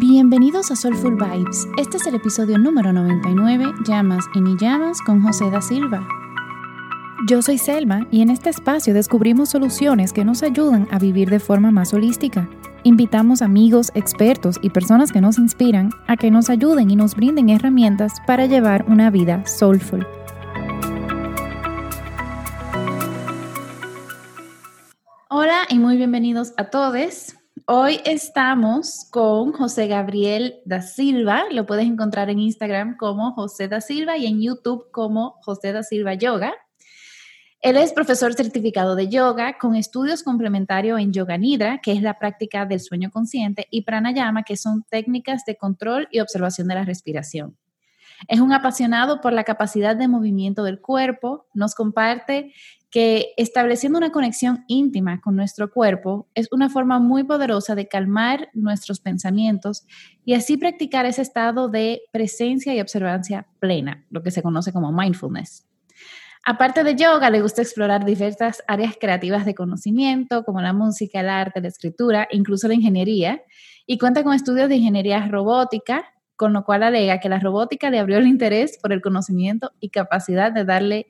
Bienvenidos a Soulful Vibes. Este es el episodio número 99, Llamas y ni llamas con José da Silva. Yo soy Selma y en este espacio descubrimos soluciones que nos ayudan a vivir de forma más holística. Invitamos amigos, expertos y personas que nos inspiran a que nos ayuden y nos brinden herramientas para llevar una vida soulful. Hola y muy bienvenidos a todos. Hoy estamos con José Gabriel da Silva. Lo puedes encontrar en Instagram como José da Silva y en YouTube como José da Silva Yoga. Él es profesor certificado de yoga con estudios complementarios en Yoga Nidra, que es la práctica del sueño consciente, y Pranayama, que son técnicas de control y observación de la respiración. Es un apasionado por la capacidad de movimiento del cuerpo, nos comparte que estableciendo una conexión íntima con nuestro cuerpo es una forma muy poderosa de calmar nuestros pensamientos y así practicar ese estado de presencia y observancia plena, lo que se conoce como mindfulness. Aparte de yoga, le gusta explorar diversas áreas creativas de conocimiento, como la música, el arte, la escritura, incluso la ingeniería, y cuenta con estudios de ingeniería robótica, con lo cual alega que la robótica le abrió el interés por el conocimiento y capacidad de darle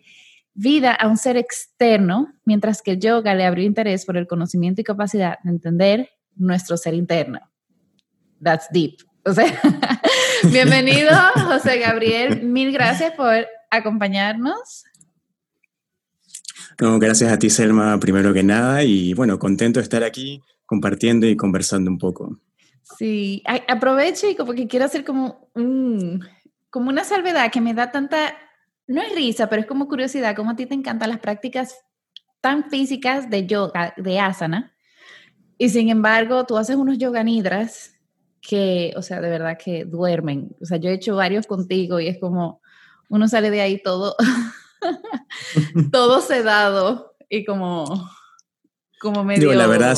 vida a un ser externo, mientras que yoga le abrió interés por el conocimiento y capacidad de entender nuestro ser interno. That's deep. O sea, bienvenido, José Gabriel. Mil gracias por acompañarnos. No, gracias a ti, Selma, primero que nada. Y bueno, contento de estar aquí compartiendo y conversando un poco. Sí, aprovecho y como que quiero hacer como, como una salvedad que me da tanta no es risa, pero es como curiosidad, como a ti te encantan las prácticas tan físicas de yoga, de asana, y sin embargo tú haces unos yoga nidras que, o sea, de verdad que duermen. O sea, yo he hecho varios contigo y es como uno sale de ahí todo, todo sedado y como, como medio... la verdad,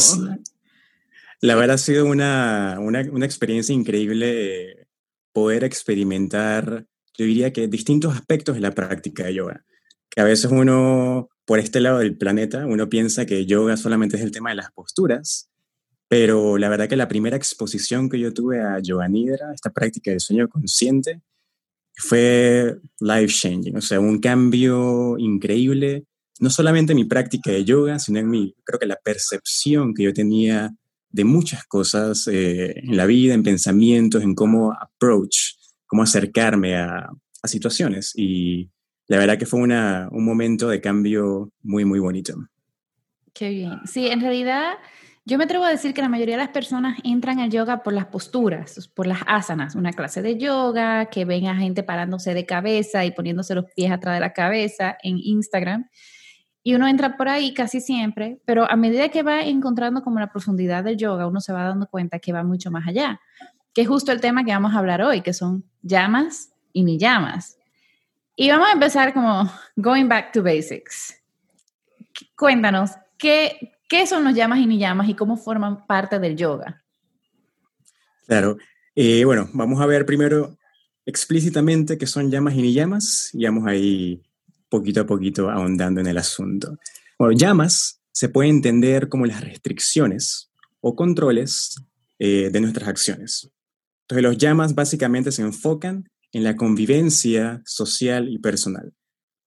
la verdad ha sido una, una, una experiencia increíble poder experimentar yo diría que distintos aspectos de la práctica de yoga. Que a veces uno, por este lado del planeta, uno piensa que yoga solamente es el tema de las posturas, pero la verdad que la primera exposición que yo tuve a Yoga Nidra, esta práctica de sueño consciente, fue life changing, o sea, un cambio increíble, no solamente en mi práctica de yoga, sino en mi, creo que la percepción que yo tenía de muchas cosas eh, en la vida, en pensamientos, en cómo approach cómo acercarme a, situaciones. Y la verdad que fue una, un momento de cambio muy, muy bonito. Qué bien. Sí, en realidad yo me atrevo a decir que la mayoría de las personas entran al yoga por las posturas, por las asanas, una clase de yoga, que ven a gente parándose de cabeza y poniéndose los pies atrás de la cabeza en Instagram. Y uno entra por ahí casi siempre, pero a medida que va encontrando como la profundidad del yoga, uno se va dando cuenta que va mucho más allá que es justo el tema que vamos a hablar hoy, que son llamas y ni llamas. Y vamos a empezar como going back to basics. Cuéntanos, ¿qué, qué son los llamas y ni llamas y cómo forman parte del yoga? Claro. Eh, bueno, vamos a ver primero explícitamente qué son llamas y ni llamas y vamos ahí poquito a poquito ahondando en el asunto. Bueno, llamas se puede entender como las restricciones o controles eh, de nuestras acciones. Los llamas básicamente se enfocan en la convivencia social y personal.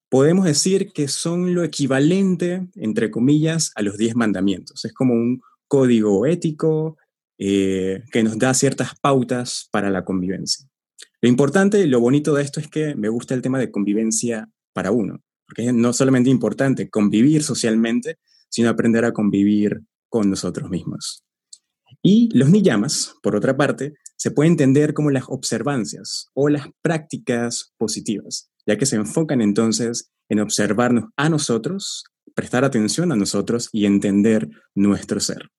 Podemos decir que son lo equivalente, entre comillas, a los diez mandamientos. Es como un código ético eh, que nos da ciertas pautas para la convivencia. Lo importante, y lo bonito de esto es que me gusta el tema de convivencia para uno, porque es no solamente importante convivir socialmente, sino aprender a convivir con nosotros mismos. Y los niyamas, por otra parte, se puede entender como las observancias o las prácticas positivas, ya que se enfocan entonces en observarnos a nosotros, prestar atención a nosotros y entender nuestro ser.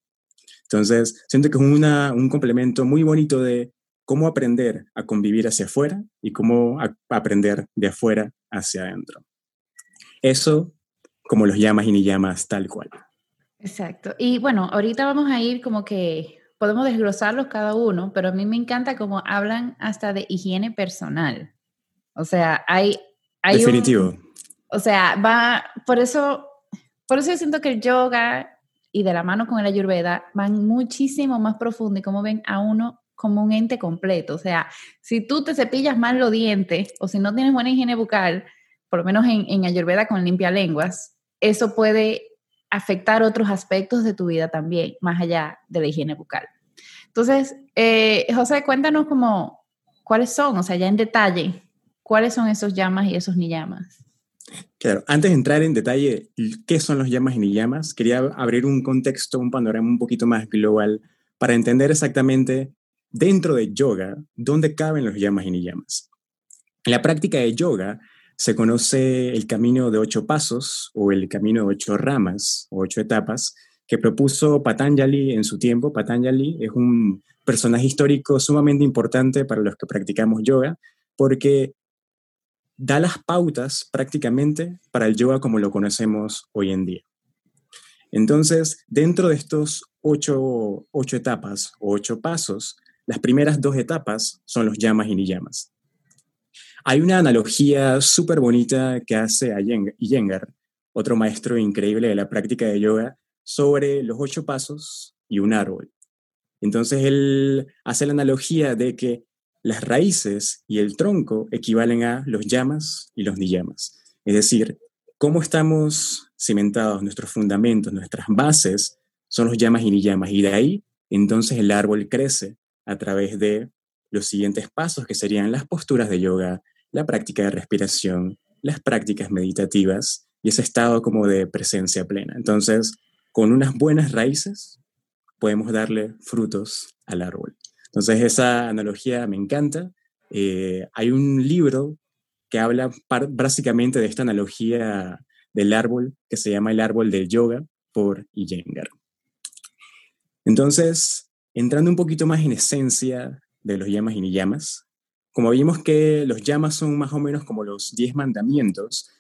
Entonces, siento que es un complemento muy bonito de cómo aprender a convivir hacia afuera y cómo aprender de afuera hacia adentro. Eso, como los llamas y ni llamas, tal cual. Exacto. Y bueno, ahorita vamos a ir como que podemos desglosarlos cada uno, pero a mí me encanta cómo hablan hasta de higiene personal. O sea, hay... hay Definitivo. o sea, va, por eso, por eso yo siento que el yoga y de la mano con el ayurveda van muchísimo más profundo y como ven a uno como un ente completo. O sea, si tú te cepillas mal los dientes o si no tienes buena higiene bucal, por lo menos en, en Ayurveda con limpia lenguas, eso puede afectar otros aspectos de tu vida también, más allá de la higiene bucal. Entonces, eh, José, cuéntanos como cuáles son, o sea, ya en detalle, cuáles son esos llamas y esos ni llamas. Claro, antes de entrar en detalle qué son los llamas y ni llamas, quería abrir un contexto, un panorama un poquito más global para entender exactamente dentro de yoga dónde caben los llamas y ni llamas. En la práctica de yoga se conoce el camino de ocho pasos o el camino de ocho ramas o ocho etapas que propuso Patanjali en su tiempo. Patanjali es un personaje histórico sumamente importante para los que practicamos yoga porque da las pautas prácticamente para el yoga como lo conocemos hoy en día. Entonces, dentro de estos ocho, etapas o ocho pasos, las primeras dos etapas son los llamas y niyamas. Hay una analogía súper bonita que hace Iyengar, otro maestro increíble de la práctica de yoga, sobre los ocho pasos y un árbol. Entonces él hace la analogía de que las raíces y el tronco equivalen a los llamas y los niyamas. Es decir, cómo estamos cimentados, nuestros fundamentos, nuestras bases son los llamas y niyamas. Y de ahí, entonces el árbol crece a través de los siguientes pasos, que serían las posturas de yoga, la práctica de respiración, las prácticas meditativas y ese estado como de presencia plena. Entonces, con unas buenas raíces podemos darle frutos al árbol. Entonces esa analogía me encanta. Eh, hay un libro que habla básicamente de esta analogía del árbol que se llama El árbol del yoga por Iyengar. Entonces, entrando un poquito más en esencia de los llamas y ni llamas, como vimos que los llamas son más o menos como los diez mandamientos,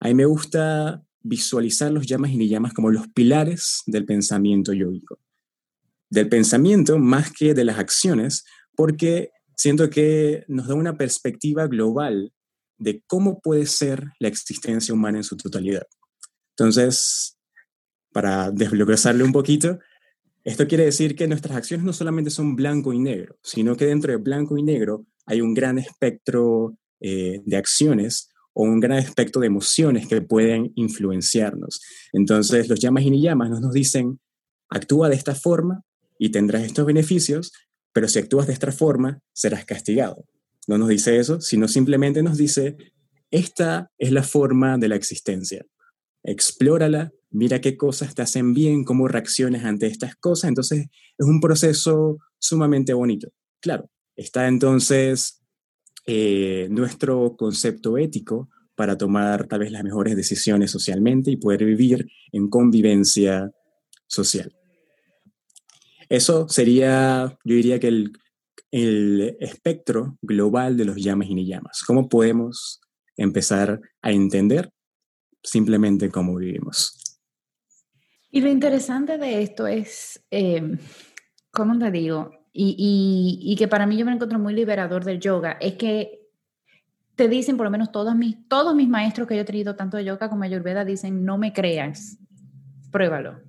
a mí me gusta visualizar los llamas y ni llamas como los pilares del pensamiento yógico del pensamiento más que de las acciones, porque siento que nos da una perspectiva global de cómo puede ser la existencia humana en su totalidad. Entonces, para desbloquearle un poquito, esto quiere decir que nuestras acciones no solamente son blanco y negro, sino que dentro de blanco y negro hay un gran espectro eh, de acciones o un gran espectro de emociones que pueden influenciarnos. Entonces, los llamas y ni llamas nos dicen, actúa de esta forma y tendrás estos beneficios, pero si actúas de esta forma, serás castigado. No nos dice eso, sino simplemente nos dice, esta es la forma de la existencia. Explórala, mira qué cosas te hacen bien, cómo reaccionas ante estas cosas. Entonces, es un proceso sumamente bonito. Claro, está entonces eh, nuestro concepto ético para tomar tal vez las mejores decisiones socialmente y poder vivir en convivencia social. Eso sería, yo diría que el, espectro global de los llamas y ni llamas. ¿Cómo podemos empezar a entender simplemente cómo vivimos? Y lo interesante de esto es, eh, ¿cómo te digo? Y, que para mí yo me encuentro muy liberador del yoga, es que te dicen, por lo menos todos mis, todos mis maestros que yo he tenido, tanto de yoga como de ayurveda, dicen, no me creas, pruébalo,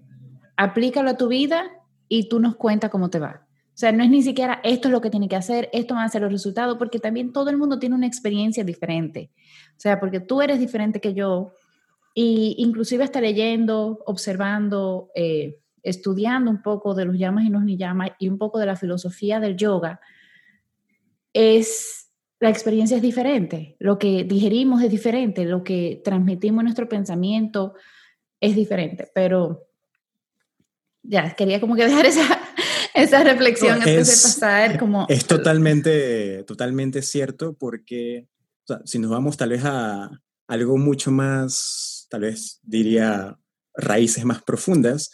aplícalo a tu vida y tú nos cuentas cómo te va. O sea, no es ni siquiera esto es lo que tiene que hacer, esto va a ser los resultados, porque también todo el mundo tiene una experiencia diferente. O sea, porque tú eres diferente que yo y inclusive hasta leyendo, observando, eh, estudiando un poco de los llamas y los ni llamas y un poco de la filosofía del yoga, es la experiencia es diferente, lo que digerimos es diferente, lo que transmitimos en nuestro pensamiento es diferente, pero ya, quería como que dejar esa, esa reflexión antes de pasar como... Es totalmente, totalmente cierto porque si nos vamos tal vez a algo mucho más, tal vez diría raíces más profundas,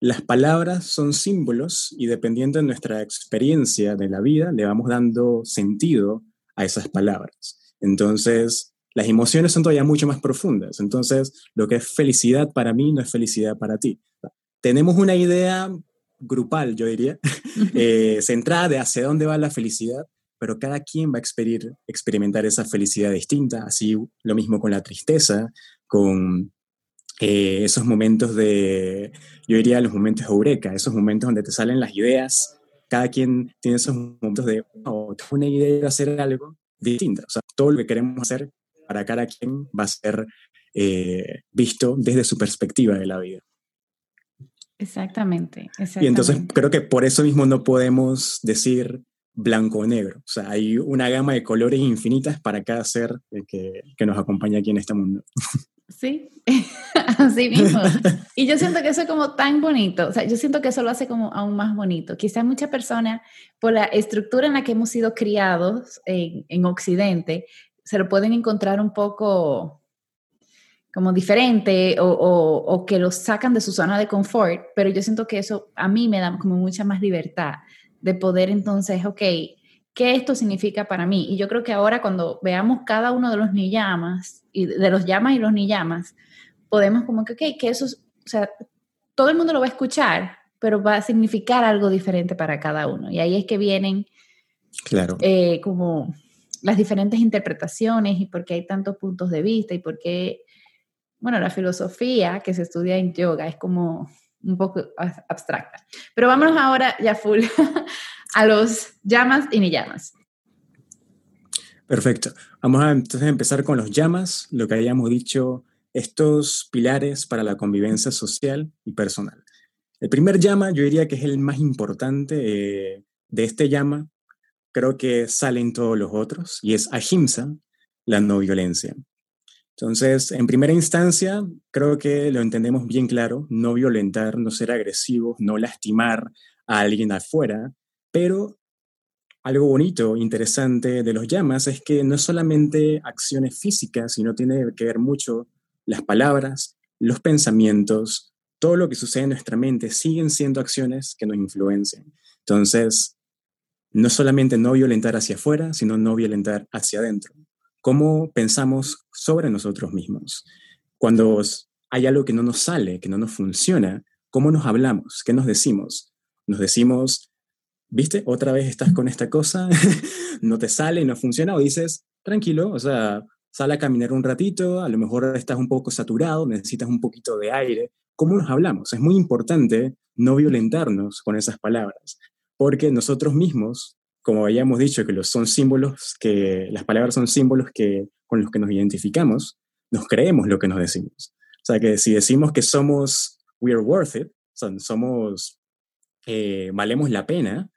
las palabras son símbolos y dependiendo de nuestra experiencia de la vida, le vamos dando sentido a esas palabras. Entonces, las emociones son todavía mucho más profundas. Entonces, lo que es felicidad para mí no es felicidad para ti tenemos una idea grupal, yo diría, eh, centrada de hacia dónde va la felicidad, pero cada quien va a experimentar esa felicidad distinta, así lo mismo con la tristeza, con eh, esos momentos de, yo diría los momentos eureka, esos momentos donde te salen las ideas cada quien tiene esos momentos de, oh, tengo una idea de hacer algo distinto. O sea, todo lo que queremos hacer para cada quien va a ser eh, visto desde su perspectiva de la vida. Exactamente, exactamente. Y entonces creo que por eso mismo no podemos decir blanco o negro. O sea, hay una gama de colores infinitas para cada ser que, que nos acompaña aquí en este mundo. Sí, así mismo. Y yo siento que eso es como tan bonito, o sea, yo siento que eso lo hace como aún más bonito. Quizás muchas personas, por la estructura en la que hemos sido criados en, en Occidente, se lo pueden encontrar un poco como diferente o, o, que lo sacan de su zona de confort, pero yo siento que eso a mí me da como mucha más libertad de poder entonces, ok, ¿qué esto significa para mí? Y yo creo que ahora cuando veamos cada uno de los ni llamas, y de los llamas y los ni llamas, podemos como que, ok, que eso, o sea, todo el mundo lo va a escuchar, pero va a significar algo diferente para cada uno. Y ahí es que vienen claro. Eh, como las diferentes interpretaciones y por qué hay tantos puntos de vista y por qué bueno, la filosofía que se estudia en yoga es como un poco abstracta. Pero vámonos ahora ya full a los llamas y ni llamas. Perfecto. Vamos a entonces empezar con los llamas, lo que hayamos dicho, estos pilares para la convivencia social y personal. El primer llama, yo diría que es el más importante eh, de este llama, creo que salen todos los otros, y es ahimsa, la no violencia. Entonces, en primera instancia, creo que lo entendemos bien claro, no violentar, no ser agresivos, no lastimar a alguien afuera, pero algo bonito, interesante de los llamas es que no solamente acciones físicas, sino tiene que ver mucho las palabras, los pensamientos, todo lo que sucede en nuestra mente siguen siendo acciones que nos influencian. Entonces, no solamente no violentar hacia afuera, sino no violentar hacia adentro cómo pensamos sobre nosotros mismos. Cuando hay algo que no nos sale, que no nos funciona, ¿cómo nos hablamos? ¿Qué nos decimos? Nos decimos, viste, otra vez estás con esta cosa, no te sale, no funciona, o dices, tranquilo, o sea, sal a caminar un ratito, a lo mejor estás un poco saturado, necesitas un poquito de aire. ¿Cómo nos hablamos? Es muy importante no violentarnos con esas palabras, porque nosotros mismos como habíamos dicho, que los son símbolos, que las palabras son símbolos que, con los que nos identificamos, nos creemos lo que nos decimos. O sea, que si decimos que somos, we are worth it, somos, eh, valemos la pena,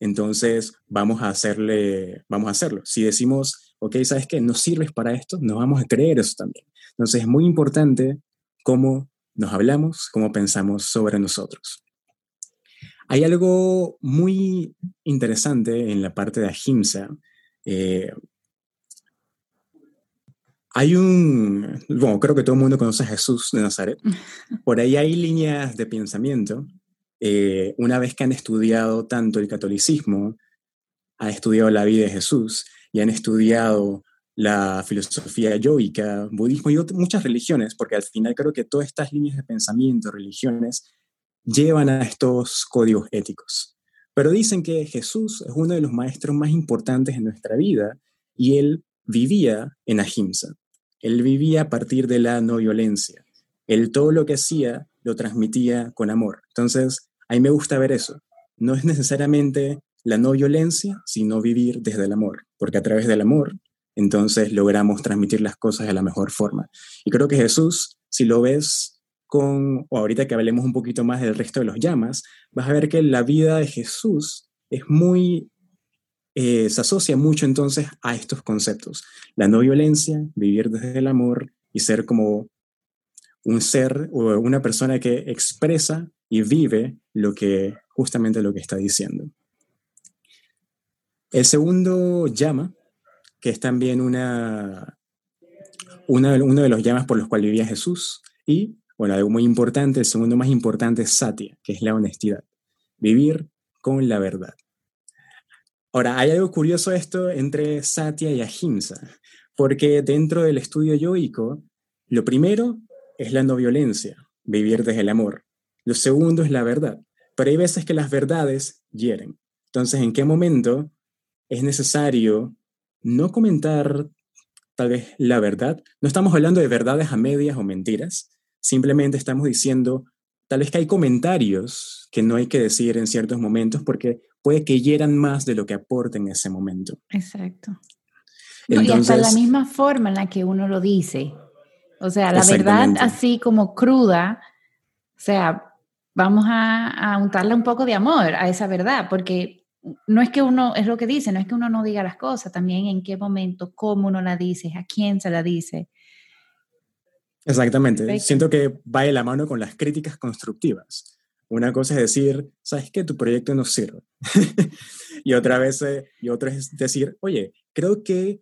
entonces vamos a hacerle, vamos a hacerlo. Si decimos, ok, ¿sabes qué? No sirves para esto, nos vamos a creer eso también. Entonces es muy importante cómo nos hablamos, cómo pensamos sobre nosotros. Hay algo muy interesante en la parte de Ahimsa. Eh, hay un, bueno, creo que todo el mundo conoce a Jesús de Nazaret. Por ahí hay líneas de pensamiento. Eh, una vez que han estudiado tanto el catolicismo, han estudiado la vida de Jesús y han estudiado la filosofía yoica, budismo y muchas religiones, porque al final creo que todas estas líneas de pensamiento, religiones, llevan a estos códigos éticos. Pero dicen que Jesús es uno de los maestros más importantes en nuestra vida y él vivía en ahimsa. Él vivía a partir de la no violencia. Él todo lo que hacía lo transmitía con amor. Entonces, a me gusta ver eso. No es necesariamente la no violencia, sino vivir desde el amor, porque a través del amor, entonces logramos transmitir las cosas de la mejor forma. Y creo que Jesús, si lo ves con, o ahorita que hablemos un poquito más del resto de los llamas, vas a ver que la vida de Jesús es muy, eh, se asocia mucho entonces a estos conceptos. La no violencia, vivir desde el amor y ser como un ser o una persona que expresa y vive lo que, justamente lo que está diciendo. El segundo llama, que es también una, una, uno de los llamas por los cuales vivía Jesús, y bueno, algo muy importante, el segundo más importante es satya, que es la honestidad. Vivir con la verdad. Ahora, hay algo curioso esto entre satya y ahimsa, porque dentro del estudio yoico, lo primero es la no violencia, vivir desde el amor. Lo segundo es la verdad, pero hay veces que las verdades hieren. Entonces, ¿en qué momento es necesario no comentar tal vez la verdad? No estamos hablando de verdades a medias o mentiras, Simplemente estamos diciendo tal vez que hay comentarios que no hay que decir en ciertos momentos porque puede que hieran más de lo que aporten en ese momento. Exacto. y hasta la misma forma en la que uno lo dice. O sea, la verdad así como cruda, o sea, vamos a, a untarle un poco de amor a esa verdad, porque no es que uno, es lo que dice, no es que uno no diga las cosas, también en qué momento, cómo uno la dice, a quién se la dice. Exactamente. Siento que va de la mano con las críticas constructivas. Una cosa es decir, ¿sabes qué? Tu proyecto no sirve. y otra vez, eh, y otra es decir, oye, creo que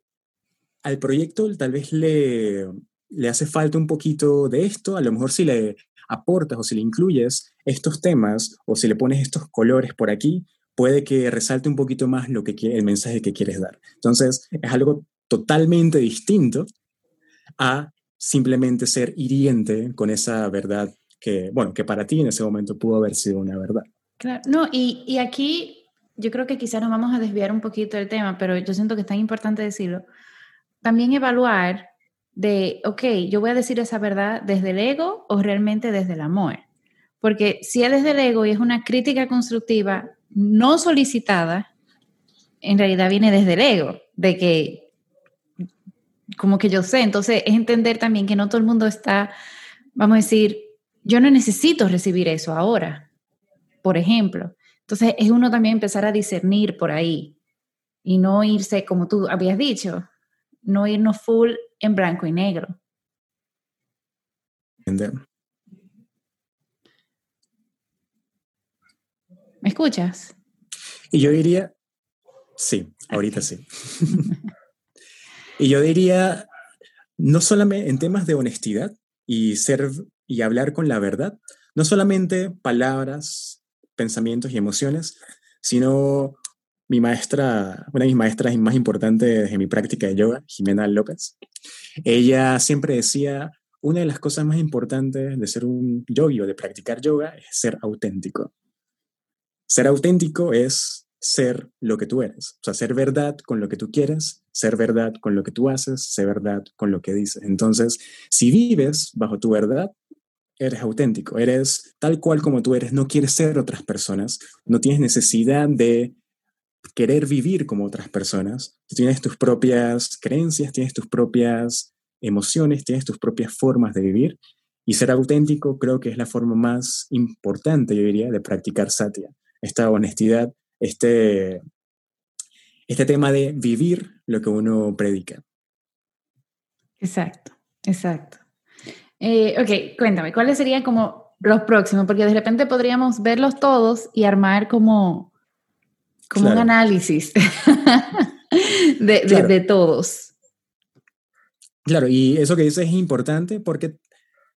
al proyecto tal vez le, le hace falta un poquito de esto, a lo mejor si le aportas o si le incluyes estos temas o si le pones estos colores por aquí, puede que resalte un poquito más lo que el mensaje que quieres dar. Entonces, es algo totalmente distinto a simplemente ser hiriente con esa verdad que, bueno, que para ti en ese momento pudo haber sido una verdad. No, y, y aquí yo creo que quizás nos vamos a desviar un poquito del tema, pero yo siento que es tan importante decirlo. También evaluar de, ok, yo voy a decir esa verdad desde el ego o realmente desde el amor. Porque si es desde el ego y es una crítica constructiva no solicitada, en realidad viene desde el ego, de que como que yo sé. Entonces, es entender también que no todo el mundo está, vamos a decir, yo no necesito recibir eso ahora, por ejemplo. Entonces, es uno también empezar a discernir por ahí y no irse, como tú habías dicho, no irnos full en blanco y negro. ¿Me escuchas? Y yo diría, sí, ahorita sí. Y yo diría, no solamente en temas de honestidad y ser y hablar con la verdad, no solamente palabras, pensamientos y emociones, sino mi maestra, una de mis maestras más importantes en mi práctica de yoga, Jimena López, ella siempre decía, una de las cosas más importantes de ser un yogi o de practicar yoga es ser auténtico. Ser auténtico es ser lo que tú eres, o sea, ser verdad con lo que tú quieres, ser verdad con lo que tú haces, ser verdad con lo que dices. Entonces, si vives bajo tu verdad, eres auténtico, eres tal cual como tú eres, no quieres ser otras personas, no tienes necesidad de querer vivir como otras personas, tú tienes tus propias creencias, tienes tus propias emociones, tienes tus propias formas de vivir y ser auténtico creo que es la forma más importante, yo diría, de practicar satya, esta honestidad este, este tema de vivir lo que uno predica. Exacto, exacto. Eh, ok, cuéntame, ¿cuáles serían como los próximos? Porque de repente podríamos verlos todos y armar como, como un análisis de, de, todos. Claro, y eso que dices es importante porque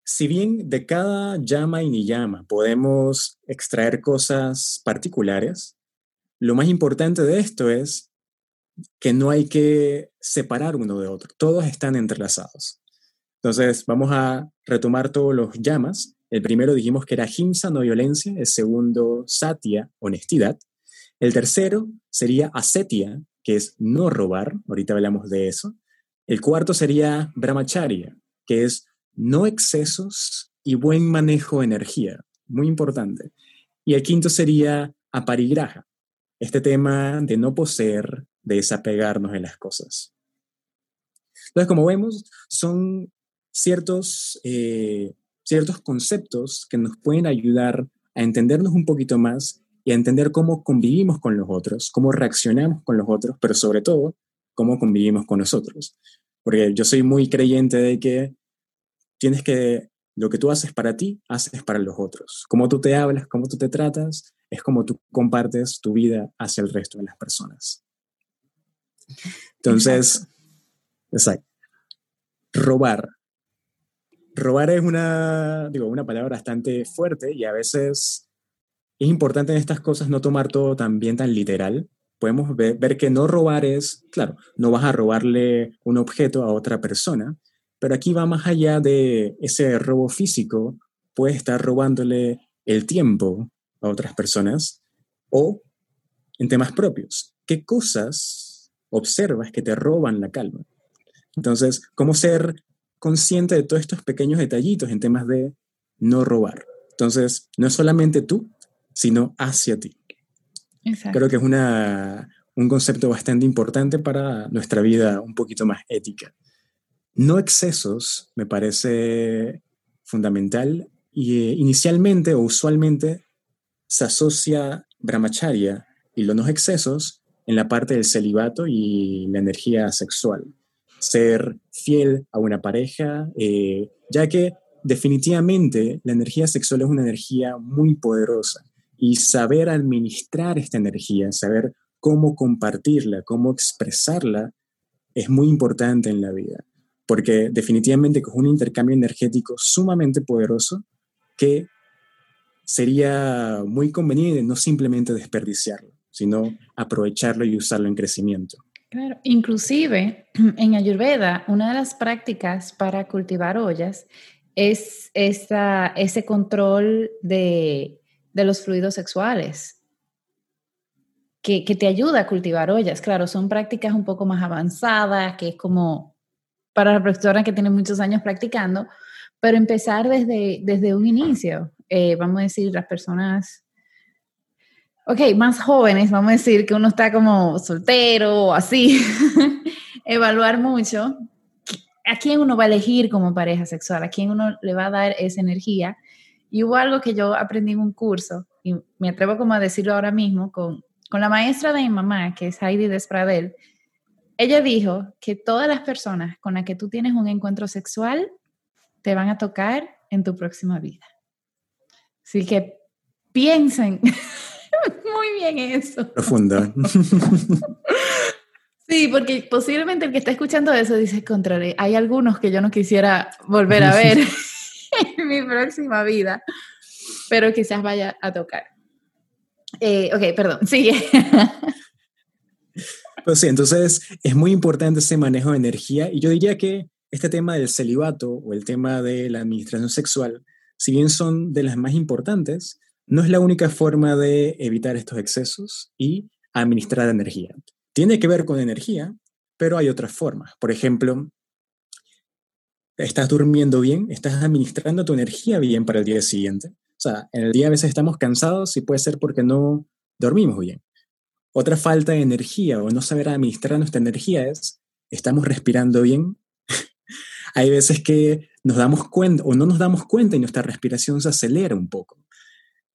si bien de cada llama y ni llama podemos extraer cosas particulares, lo más importante de esto es que no hay que separar uno de otro, todos están entrelazados. Entonces, vamos a retomar todos los llamas. El primero dijimos que era himsa, no violencia. El segundo, satya, honestidad. El tercero sería asetia, que es no robar. Ahorita hablamos de eso. El cuarto sería brahmacharya, que es no excesos y buen manejo de energía. Muy importante. Y el quinto sería aparigraha, este tema de no poseer, de desapegarnos de las cosas. Entonces, como vemos, son ciertos, eh, ciertos conceptos que nos pueden ayudar a entendernos un poquito más y a entender cómo convivimos con los otros, cómo reaccionamos con los otros, pero sobre todo, cómo convivimos con nosotros. Porque yo soy muy creyente de que tienes que, lo que tú haces para ti, haces para los otros. Cómo tú te hablas, cómo tú te tratas, es como tú compartes tu vida hacia el resto de las personas. Entonces, exacto. Robar. Robar es una, digo, una palabra bastante fuerte y a veces es importante en estas cosas no tomar todo también tan literal. Podemos ver, que no robar es, claro, no vas a robarle un objeto a otra persona, pero aquí va más allá de ese robo físico, puedes estar robándole el tiempo, a otras personas o en temas propios. ¿Qué cosas observas que te roban la calma? Entonces, ¿cómo ser consciente de todos estos pequeños detallitos en temas de no robar? Entonces, no es solamente tú, sino hacia ti. Creo que es una, un concepto bastante importante para nuestra vida un poquito más ética. No excesos me parece fundamental y eh, inicialmente o usualmente se asocia brahmacharya y los no excesos en la parte del celibato y la energía sexual. Ser fiel a una pareja, eh, ya que definitivamente la energía sexual es una energía muy poderosa y saber administrar esta energía, saber cómo compartirla, cómo expresarla, es muy importante en la vida, porque definitivamente es un intercambio energético sumamente poderoso que sería muy conveniente no simplemente desperdiciarlo, sino aprovecharlo y usarlo en crecimiento. Claro, inclusive en Ayurveda, una de las prácticas para cultivar ollas es ese control de, los fluidos sexuales, que, te ayuda a cultivar ollas. Claro, son prácticas un poco más avanzadas, que es como para la persona que tiene muchos años practicando, pero empezar desde, desde un inicio, eh, vamos a decir, las personas, ok, más jóvenes, vamos a decir que uno está como soltero o así, evaluar mucho a quién uno va a elegir como pareja sexual, a quién uno le va a dar esa energía. Y hubo algo que yo aprendí en un curso, y me atrevo como a decirlo ahora mismo, con, con la maestra de mi mamá, que es Heidi Despradel. Ella dijo que todas las personas con las que tú tienes un encuentro sexual te van a tocar en tu próxima vida. Así que piensen muy bien eso. Profunda. Sí, porque posiblemente el que está escuchando eso dice, contrario, hay algunos que yo no quisiera volver a ver en mi próxima vida, pero quizás vaya a tocar. Eh, ok, perdón, sigue. Pues sí, entonces es muy importante ese manejo de energía y yo diría que este tema del celibato o el tema de la administración sexual, si bien son de las más importantes, no es la única forma de evitar estos excesos y administrar energía. Tiene que ver con energía, pero hay otras formas. Por ejemplo, estás durmiendo bien, estás administrando tu energía bien para el día siguiente. O sea, en el día a veces estamos cansados y puede ser porque no dormimos bien. Otra falta de energía o no saber administrar nuestra energía es, estamos respirando bien. Hay veces que nos damos cuenta o no nos damos cuenta y nuestra respiración se acelera un poco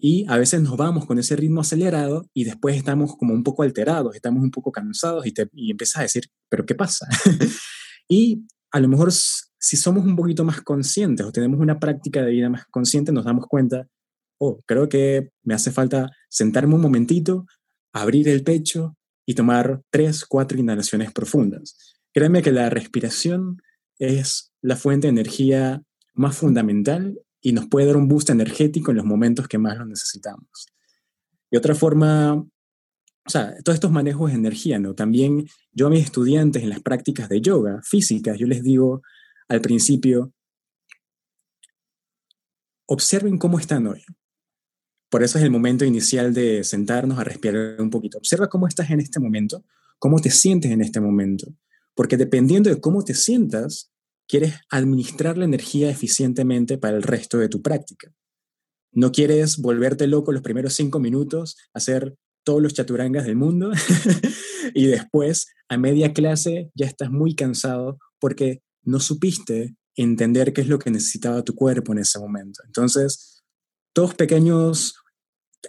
y a veces nos vamos con ese ritmo acelerado y después estamos como un poco alterados, estamos un poco cansados y, te, y empiezas a decir, pero ¿qué pasa? y a lo mejor si somos un poquito más conscientes o tenemos una práctica de vida más consciente, nos damos cuenta, oh, creo que me hace falta sentarme un momentito, abrir el pecho y tomar tres, cuatro inhalaciones profundas. Créeme que la respiración es la fuente de energía más fundamental y nos puede dar un boost energético en los momentos que más lo necesitamos. Y otra forma, o sea, todos estos manejos de energía, ¿no? También yo a mis estudiantes en las prácticas de yoga físicas, yo les digo al principio, observen cómo están hoy. Por eso es el momento inicial de sentarnos a respirar un poquito. Observa cómo estás en este momento, cómo te sientes en este momento. Porque dependiendo de cómo te sientas, quieres administrar la energía eficientemente para el resto de tu práctica. No quieres volverte loco los primeros cinco minutos, hacer todos los chaturangas del mundo y después a media clase ya estás muy cansado porque no supiste entender qué es lo que necesitaba tu cuerpo en ese momento. Entonces, todos pequeños,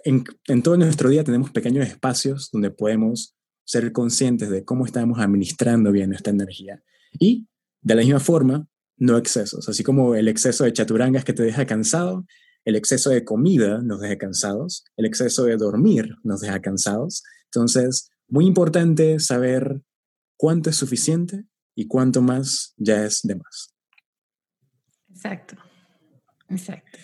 en, todo nuestro día tenemos pequeños espacios donde podemos ser conscientes de cómo estamos administrando bien nuestra energía. Y de la misma forma, no excesos, así como el exceso de chaturangas que te deja cansado, el exceso de comida nos deja cansados, el exceso de dormir nos deja cansados. Entonces, muy importante saber cuánto es suficiente y cuánto más ya es de más. Exacto, exacto.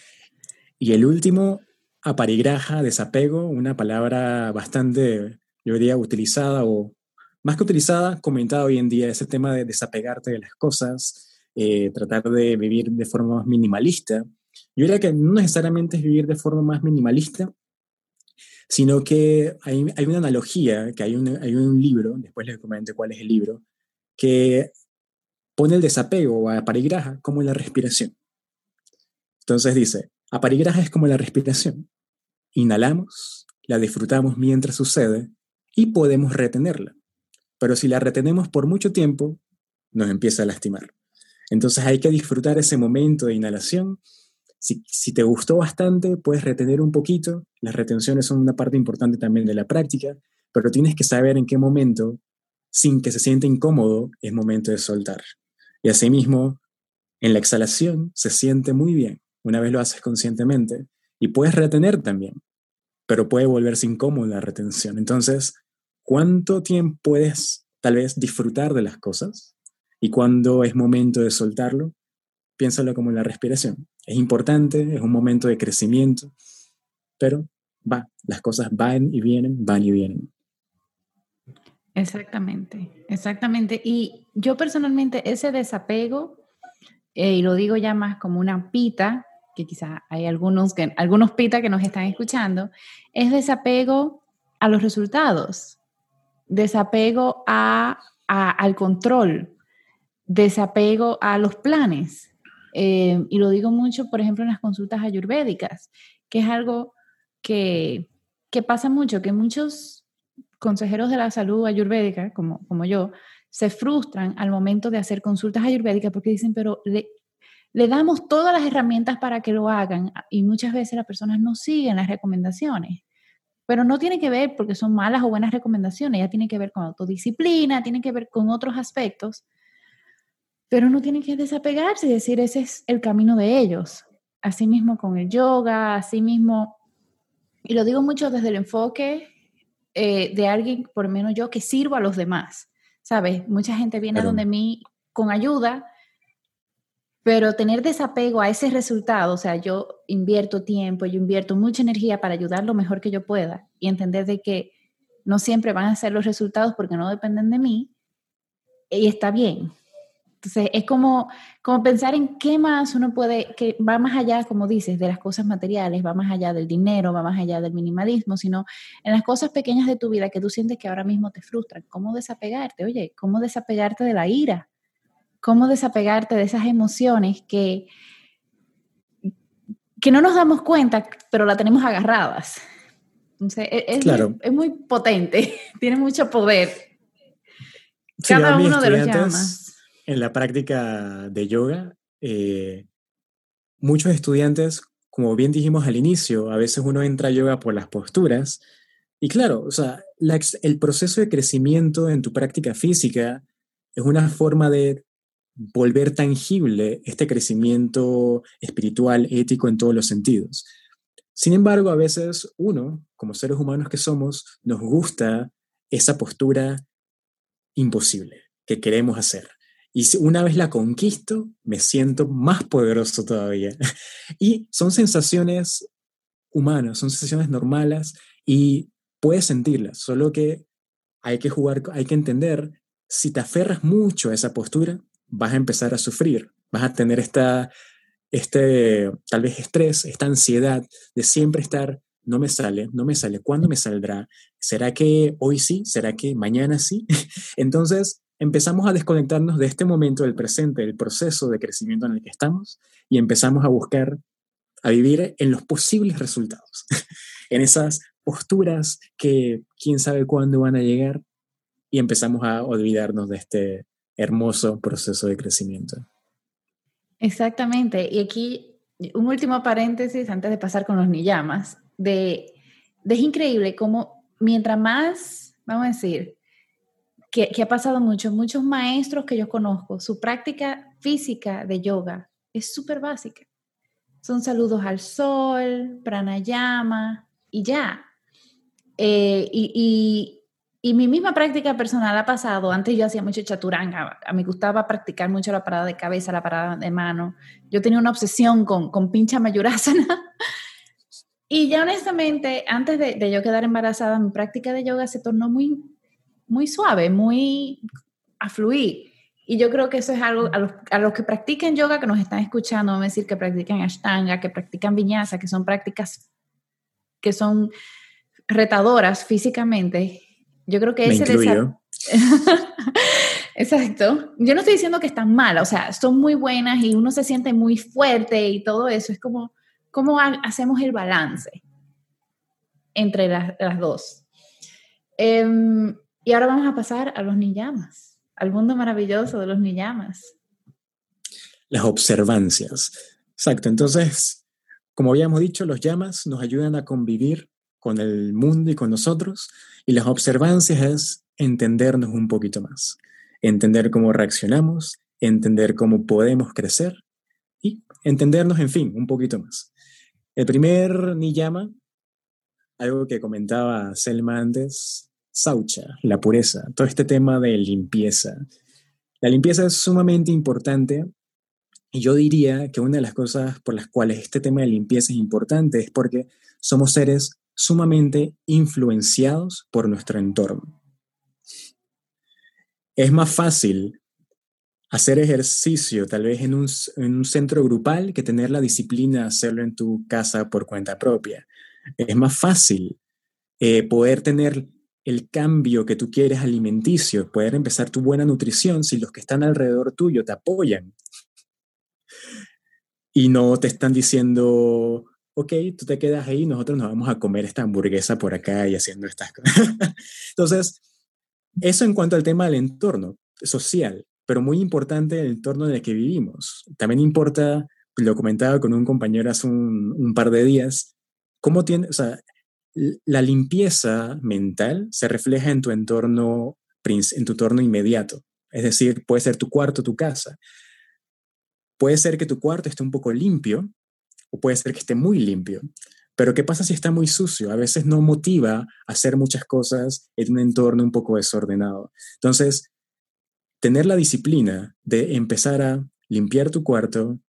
Y el último, aparigraja, desapego, una palabra bastante, yo diría, utilizada o más que utilizada, comentada hoy en día, ese tema de desapegarte de las cosas, eh, tratar de vivir de forma más minimalista. Yo diría que no necesariamente es vivir de forma más minimalista, sino que hay, hay una analogía, que hay un, hay un libro, después les comento cuál es el libro, que pone el desapego a parigraja como la respiración. Entonces dice, Aparigraha es como la respiración. Inhalamos, la disfrutamos mientras sucede y podemos retenerla. Pero si la retenemos por mucho tiempo, nos empieza a lastimar. Entonces hay que disfrutar ese momento de inhalación. Si, te gustó bastante, puedes retener un poquito. Las retenciones son una parte importante también de la práctica, pero tienes que saber en qué momento, sin que se sienta incómodo, es momento de soltar. Y asimismo, en la exhalación se siente muy bien, una vez lo haces conscientemente, y puedes retener también, pero puede volverse incómoda la retención. Entonces, ¿cuánto tiempo puedes tal vez disfrutar de las cosas? Y cuando es momento de soltarlo, piénsalo como la respiración. Es importante, es un momento de crecimiento, pero va, las cosas van y vienen, van y vienen. Exactamente, exactamente. Y yo personalmente ese desapego, eh, y lo digo ya más como una pita, que quizás hay algunos, que, algunos pita que nos están escuchando, es desapego a los resultados, desapego a, al control, desapego a los planes. Eh, y lo digo mucho, por ejemplo, en las consultas ayurvédicas, que es algo que, que pasa mucho, que muchos consejeros de la salud ayurvédica, como, como yo, se frustran al momento de hacer consultas ayurvédicas porque dicen, pero le, le damos todas las herramientas para que lo hagan y muchas veces las personas no siguen las recomendaciones. Pero no tiene que ver porque son malas o buenas recomendaciones, ya tiene que ver con autodisciplina, tiene que ver con otros aspectos, pero no tiene que desapegarse y decir ese es el camino de ellos. Asimismo con el yoga, asimismo, y lo digo mucho desde el enfoque eh, de alguien, por lo menos yo, que sirvo a los demás, ¿sabes? Mucha gente viene a donde mí con ayuda, pero tener desapego a ese resultado, o sea, yo invierto tiempo, yo invierto mucha energía para ayudar lo mejor que yo pueda y entender de que no siempre van a ser los resultados porque no dependen de mí, y está bien, entonces, es como, como pensar en qué más uno puede, que va más allá, como dices, de las cosas materiales, va más allá del dinero, va más allá del minimalismo, sino en las cosas pequeñas de tu vida que tú sientes que ahora mismo te frustran. ¿Cómo desapegarte? Oye, ¿cómo desapegarte de la ira? ¿Cómo desapegarte de esas emociones que, que no nos damos cuenta, pero la tenemos agarradas? Entonces, e, es, es muy potente, tiene mucho poder. Cada uno de los llamas en la práctica de yoga, eh, muchos estudiantes, como bien dijimos al inicio, a veces uno entra a yoga por las posturas. Y claro, o sea, el proceso de crecimiento en tu práctica física es una forma de volver tangible este crecimiento espiritual, ético en todos los sentidos. Sin embargo, a veces uno, como seres humanos que somos, nos gusta esa postura imposible que queremos hacer. Y una vez la conquisto, me siento más poderoso todavía. Y son sensaciones humanas, son sensaciones normales y puedes sentirlas, solo que hay que jugar, hay que entender, si te aferras mucho a esa postura, vas a empezar a sufrir, vas a tener esta, este, tal vez estrés, esta ansiedad de siempre estar, no me sale, no me sale, ¿cuándo me saldrá? ¿Será que hoy sí? ¿Será que mañana sí? Entonces, empezamos a desconectarnos de este momento del presente, del proceso de crecimiento en el que estamos, y empezamos a buscar, a vivir en los posibles resultados, en esas posturas que quién sabe cuándo van a llegar, y empezamos a olvidarnos de este hermoso proceso de crecimiento. Exactamente. Y aquí un último paréntesis antes de pasar con los niyamas, de, de es increíble cómo mientras más, vamos a decir, que, ha pasado mucho, muchos maestros que yo conozco, su práctica física de yoga es súper básica. Son saludos al sol, pranayama y ya. Eh, y, mi misma práctica personal ha pasado, antes yo hacía mucho chaturanga, a mí gustaba practicar mucho la parada de cabeza, la parada de mano. Yo tenía una obsesión con, con pincha mayurasana. y ya honestamente, antes de, de yo quedar embarazada, mi práctica de yoga se tornó muy muy suave, muy a fluir. Y yo creo que eso es algo a los, a los que practican yoga, que nos están escuchando, vamos a decir que practican ashtanga, que practican viñasa, que son prácticas que son retadoras físicamente. Yo creo que ese desarrollo. Exacto. Yo no estoy diciendo que están malas, o sea, son muy buenas y uno se siente muy fuerte y todo eso. Es como, cómo hacemos el balance entre las, dos. Em, y ahora vamos a pasar a los niyamas, al mundo maravilloso de los niyamas. Las observancias. Exacto. Entonces, como habíamos dicho, los llamas nos ayudan a convivir con el mundo y con nosotros, y las observancias es entendernos un poquito más, entender cómo reaccionamos, entender cómo podemos crecer y entendernos, en fin, un poquito más. El primer niyama, algo que comentaba Selma antes, saucha, la pureza, todo este tema de limpieza. La limpieza es sumamente importante y yo diría que una de las cosas por las cuales este tema de limpieza es importante es porque somos seres sumamente influenciados por nuestro entorno. Es más fácil hacer ejercicio tal vez en un, centro grupal que tener la disciplina de hacerlo en tu casa por cuenta propia. Es más fácil eh, poder tener el cambio que tú quieres alimenticio, poder empezar tu buena nutrición si los que están alrededor tuyo te apoyan y no te están diciendo, ok, tú te quedas ahí, nosotros nos vamos a comer esta hamburguesa por acá y haciendo estas cosas. Entonces, eso en cuanto al tema del entorno social pero muy importante el entorno en el que vivimos. También importa, lo comentaba con un compañero hace un, par de días, cómo tiene, o sea, la limpieza mental se refleja en tu entorno, en tu entorno inmediato. Es decir, puede ser tu cuarto, tu casa. Puede ser que tu cuarto esté un poco limpio o puede ser que esté muy limpio. Pero ¿qué pasa si está muy sucio? A veces no motiva hacer muchas cosas en un entorno un poco desordenado. Entonces, tener la disciplina de empezar a limpiar tu cuarto,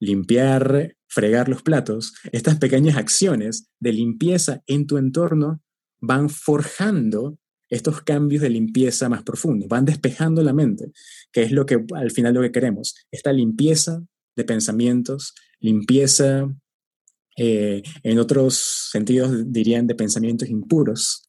limpiar, fregar los platos, estas pequeñas acciones de limpieza en tu entorno van forjando estos cambios de limpieza más profundos, van despejando la mente, que es lo que al final lo que queremos, esta limpieza de pensamientos, limpieza, eh, en otros sentidos dirían de pensamientos impuros,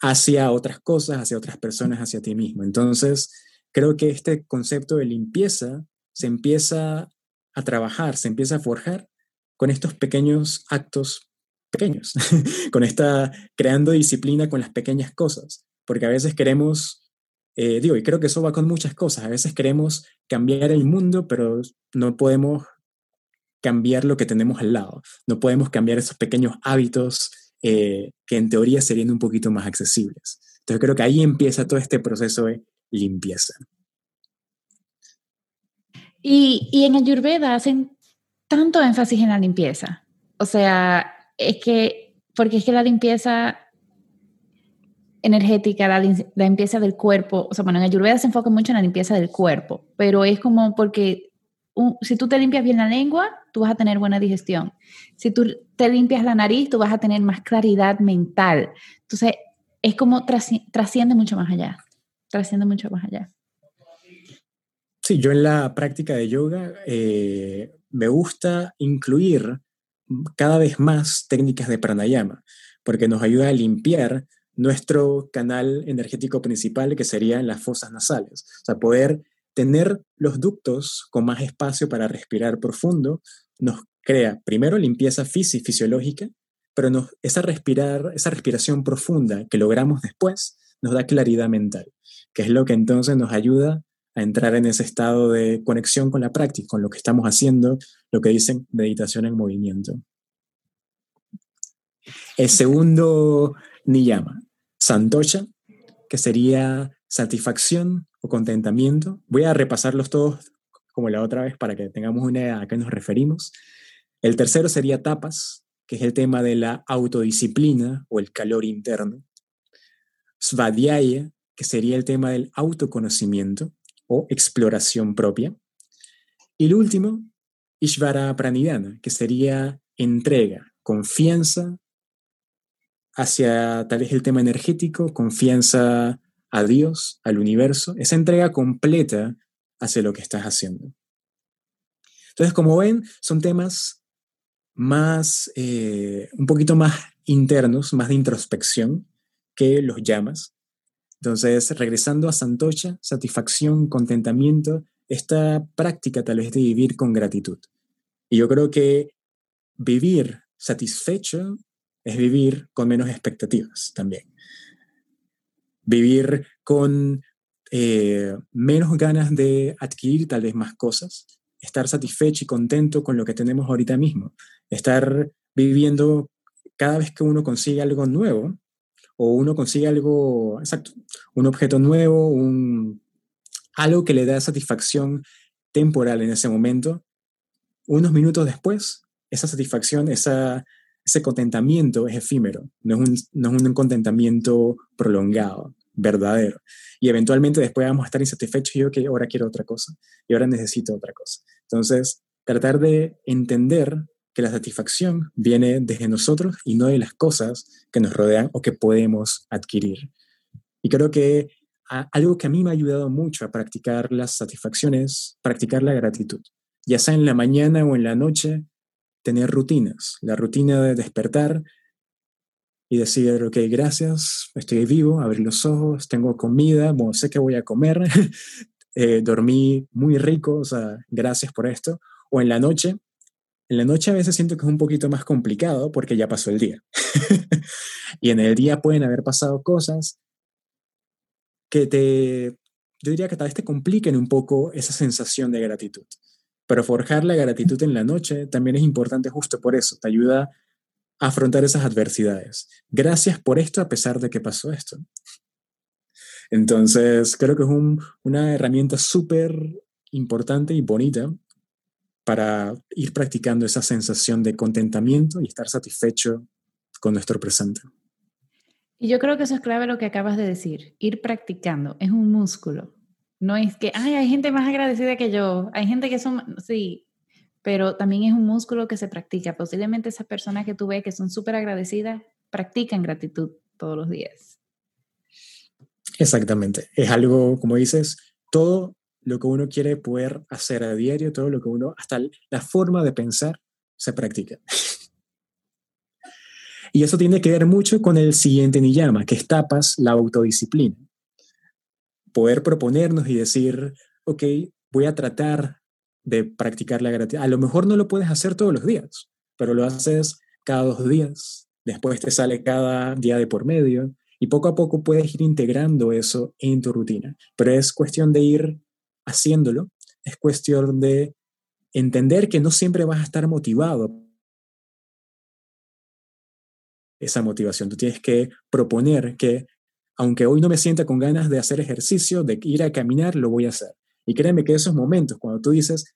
hacia otras cosas, hacia otras personas, hacia ti mismo. Entonces, creo que este concepto de limpieza se empieza a trabajar, se empieza a forjar con estos pequeños actos pequeños, con esta creando disciplina con las pequeñas cosas, porque a veces queremos, eh, digo, y creo que eso va con muchas cosas, a veces queremos cambiar el mundo, pero no podemos cambiar lo que tenemos al lado, no podemos cambiar esos pequeños hábitos eh, que en teoría serían un poquito más accesibles. Entonces creo que ahí empieza todo este proceso de limpieza. Y, y en Ayurveda hacen tanto énfasis en la limpieza. O sea, es que, porque es que la limpieza energética, la, limpieza del cuerpo, o sea, bueno, en Ayurveda se enfoca mucho en la limpieza del cuerpo, pero es como porque si tú te limpias bien la lengua, tú vas a tener buena digestión. Si tú te limpias la nariz, tú vas a tener más claridad mental. Entonces, es como trasciende mucho más allá, trasciende mucho más allá. Sí, yo en la práctica de yoga eh, me gusta incluir cada vez más técnicas de pranayama, porque nos ayuda a limpiar nuestro canal energético principal, que serían las fosas nasales. O sea, poder tener los ductos con más espacio para respirar profundo nos crea primero limpieza física fisiológica, pero esa, respirar, esa respiración profunda que logramos después nos da claridad mental, que es lo que entonces nos ayuda a entrar en ese estado de conexión con la práctica, con lo que estamos haciendo, lo que dicen meditación en movimiento. El segundo niyama, santosha, que sería satisfacción o contentamiento. Voy a repasarlos todos como la otra vez para que tengamos una idea a qué nos referimos. El tercero sería tapas, que es el tema de la autodisciplina o el calor interno. Svadhyaya, que sería el tema del autoconocimiento o exploración propia. Y el último, Ishvara Pranidhana, que sería entrega, confianza hacia tal vez el tema energético, confianza a Dios, al universo, esa entrega completa hacia lo que estás haciendo. Entonces, como ven, son temas más, eh, un poquito más internos, más de introspección que los llamas. Entonces, regresando a Santocha, satisfacción, contentamiento, esta práctica tal vez de vivir con gratitud. Y yo creo que vivir satisfecho es vivir con menos expectativas también. Vivir con eh, menos ganas de adquirir tal vez más cosas, estar satisfecho y contento con lo que tenemos ahorita mismo, estar viviendo cada vez que uno consigue algo nuevo o uno consigue algo, exacto, un objeto nuevo, un, algo que le da satisfacción temporal en ese momento, unos minutos después, esa satisfacción, esa, ese contentamiento es efímero, no es, un, no es un contentamiento prolongado, verdadero. Y eventualmente después vamos a estar insatisfechos y yo que ahora quiero otra cosa y ahora necesito otra cosa. Entonces, tratar de entender que la satisfacción viene desde nosotros y no de las cosas que nos rodean o que podemos adquirir. Y creo que algo que a mí me ha ayudado mucho a practicar las satisfacciones, practicar la gratitud, ya sea en la mañana o en la noche, tener rutinas, la rutina de despertar y decir, ok, gracias, estoy vivo, abrir los ojos, tengo comida, bueno, sé que voy a comer, eh, dormí muy rico, o sea, gracias por esto. O en la noche, en la noche a veces siento que es un poquito más complicado porque ya pasó el día. y en el día pueden haber pasado cosas que te, yo diría que tal vez te compliquen un poco esa sensación de gratitud. Pero forjar la gratitud en la noche también es importante justo por eso, te ayuda a afrontar esas adversidades. Gracias por esto a pesar de que pasó esto. Entonces, creo que es una herramienta súper importante y bonita para ir practicando esa sensación de contentamiento y estar satisfecho con nuestro presente. Y yo creo que eso es clave lo que acabas de decir, ir practicando, es un músculo. No es que, ay, hay gente más agradecida que yo, hay gente que son, sí, pero también es un músculo que se practica. Posiblemente esas personas que tú ves que son súper agradecidas practican gratitud todos los días. Exactamente, es algo, como dices, todo lo que uno quiere poder hacer a diario, todo lo que uno, hasta la forma de pensar, se practica. y eso tiene que ver mucho con el siguiente niyama, que es tapas la autodisciplina. Poder proponernos y decir, ok, voy a tratar de practicar la gratitud. A lo mejor no lo puedes hacer todos los días, pero lo haces cada dos días, después te sale cada día de por medio y poco a poco puedes ir integrando eso en tu rutina. Pero es cuestión de ir haciéndolo, es cuestión de entender que no siempre vas a estar motivado. Esa motivación, tú tienes que proponer que aunque hoy no me sienta con ganas de hacer ejercicio, de ir a caminar, lo voy a hacer. Y créeme que esos momentos, cuando tú dices,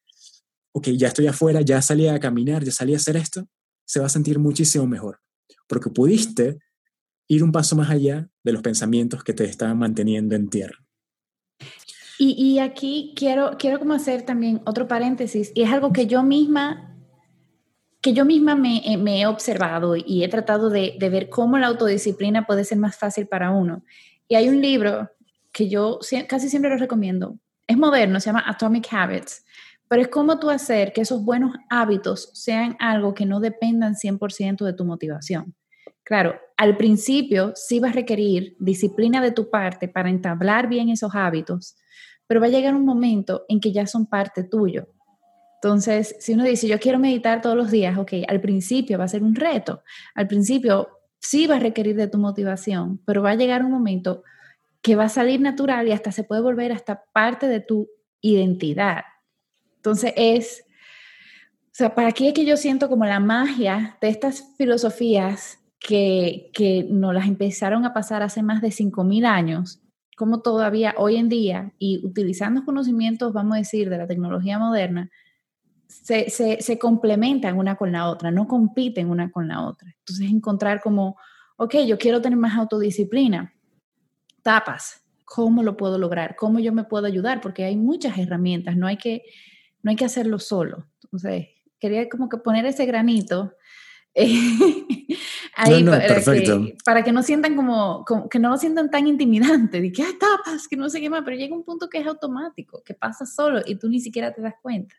ok, ya estoy afuera, ya salí a caminar, ya salí a hacer esto, se va a sentir muchísimo mejor. Porque pudiste ir un paso más allá de los pensamientos que te estaban manteniendo en tierra. Y, aquí quiero, quiero como hacer también otro paréntesis, y es algo que yo misma que yo misma me, eh, he observado y he tratado de, ver cómo la autodisciplina puede ser más fácil para uno. Y hay un libro que yo casi siempre lo recomiendo. Es moderno, se llama Atomic Habits, pero es cómo tú hacer que esos buenos hábitos sean algo que no dependan 100% de tu motivación. Claro, al principio sí va a requerir disciplina de tu parte para entablar bien esos hábitos, pero va a llegar un momento en que ya son parte tuyo. Entonces, si uno dice, yo quiero meditar todos los días, ok, al principio va a ser un reto, al principio sí va a requerir de tu motivación, pero va a llegar un momento que va a salir natural y hasta se puede volver hasta parte de tu identidad. Entonces es, o sea, para aquí es que yo siento como la magia de estas filosofías que, que nos las empezaron a pasar hace más de 5.000 años, como todavía hoy en día, y utilizando conocimientos, vamos a decir, de la tecnología moderna, se, complementan una con la otra, no compiten una con la otra. Entonces, encontrar como, ok, yo quiero tener más autodisciplina, tapas, ¿cómo lo puedo lograr? ¿Cómo yo me puedo ayudar? Porque hay muchas herramientas, no hay que, no hay que hacerlo solo. Entonces, quería como que poner ese granito ahí para, Que, no sientan como, que no lo sientan tan intimidante, de que hay tapas, que no sé qué más, pero llega un punto que es automático, que pasa solo y tú ni siquiera te das cuenta.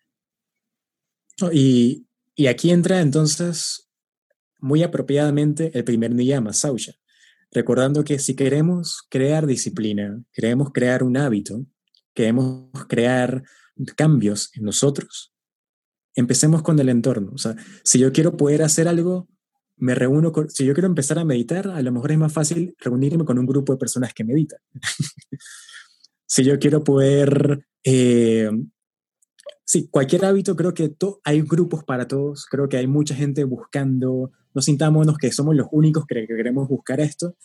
Y, y aquí entra entonces muy apropiadamente el primer niyama, Sausha, recordando que si queremos crear disciplina, queremos crear un hábito, queremos crear cambios en nosotros, empecemos con el entorno. O sea, si yo quiero poder hacer algo, me reúno con, si yo quiero empezar a meditar, a lo mejor es más fácil reunirme con un grupo de personas que meditan. si yo quiero poder, eh, sí, cualquier hábito, creo que hay grupos para todos, creo que hay mucha gente buscando, no sintámonos que somos los únicos que queremos buscar esto,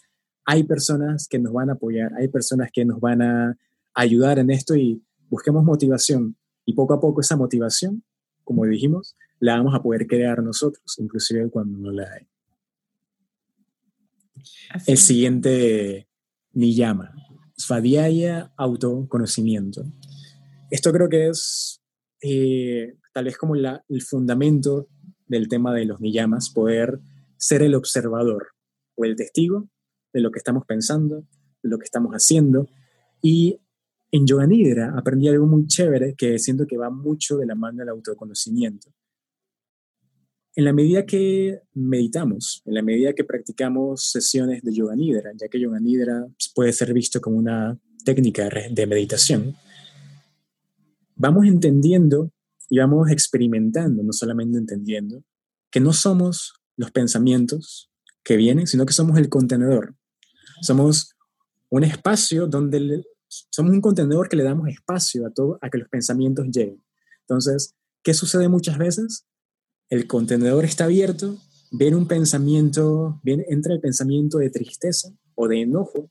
hay personas que nos van a apoyar, hay personas que nos van a ayudar en esto y busquemos motivación. Y poco a poco esa motivación, como dijimos, la vamos a poder crear nosotros, inclusive cuando no la hay. El siguiente llama Svadhyaya autoconocimiento. Esto creo que es eh, tal vez como el fundamento del tema de los niyamas, poder ser el observador o el testigo de lo que estamos pensando, de lo que estamos haciendo. Y en Yoga Nidra aprendí algo muy chévere que siento que va mucho de la mano del autoconocimiento. En la medida que meditamos, en la medida que practicamos sesiones de Yoga Nidra, ya que Yoga Nidra puede ser visto como una técnica de meditación, vamos entendiendo y vamos experimentando, no solamente entendiendo, que no somos los pensamientos que vienen, sino que somos el contenedor. Somos un espacio donde somos un contenedor que le damos espacio a todo, a que los pensamientos lleguen. Entonces, ¿qué sucede muchas veces? El contenedor está abierto, viene un pensamiento, viene, entra el pensamiento de tristeza o de enojo,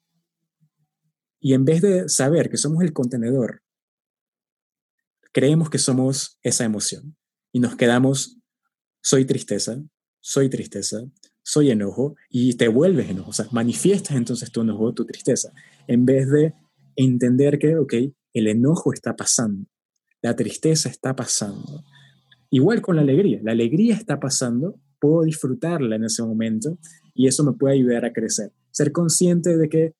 y en vez de saber que somos el contenedor, creemos que somos esa emoción y nos quedamos, soy tristeza, soy tristeza, soy enojo, y te vuelves enojo, o sea, manifiestas entonces tu enojo, tu tristeza, en vez de entender que, ok, el enojo está pasando, la tristeza está pasando. Igual con la alegría, la alegría está pasando, puedo disfrutarla en ese momento y eso me puede ayudar a crecer. Ser consciente de que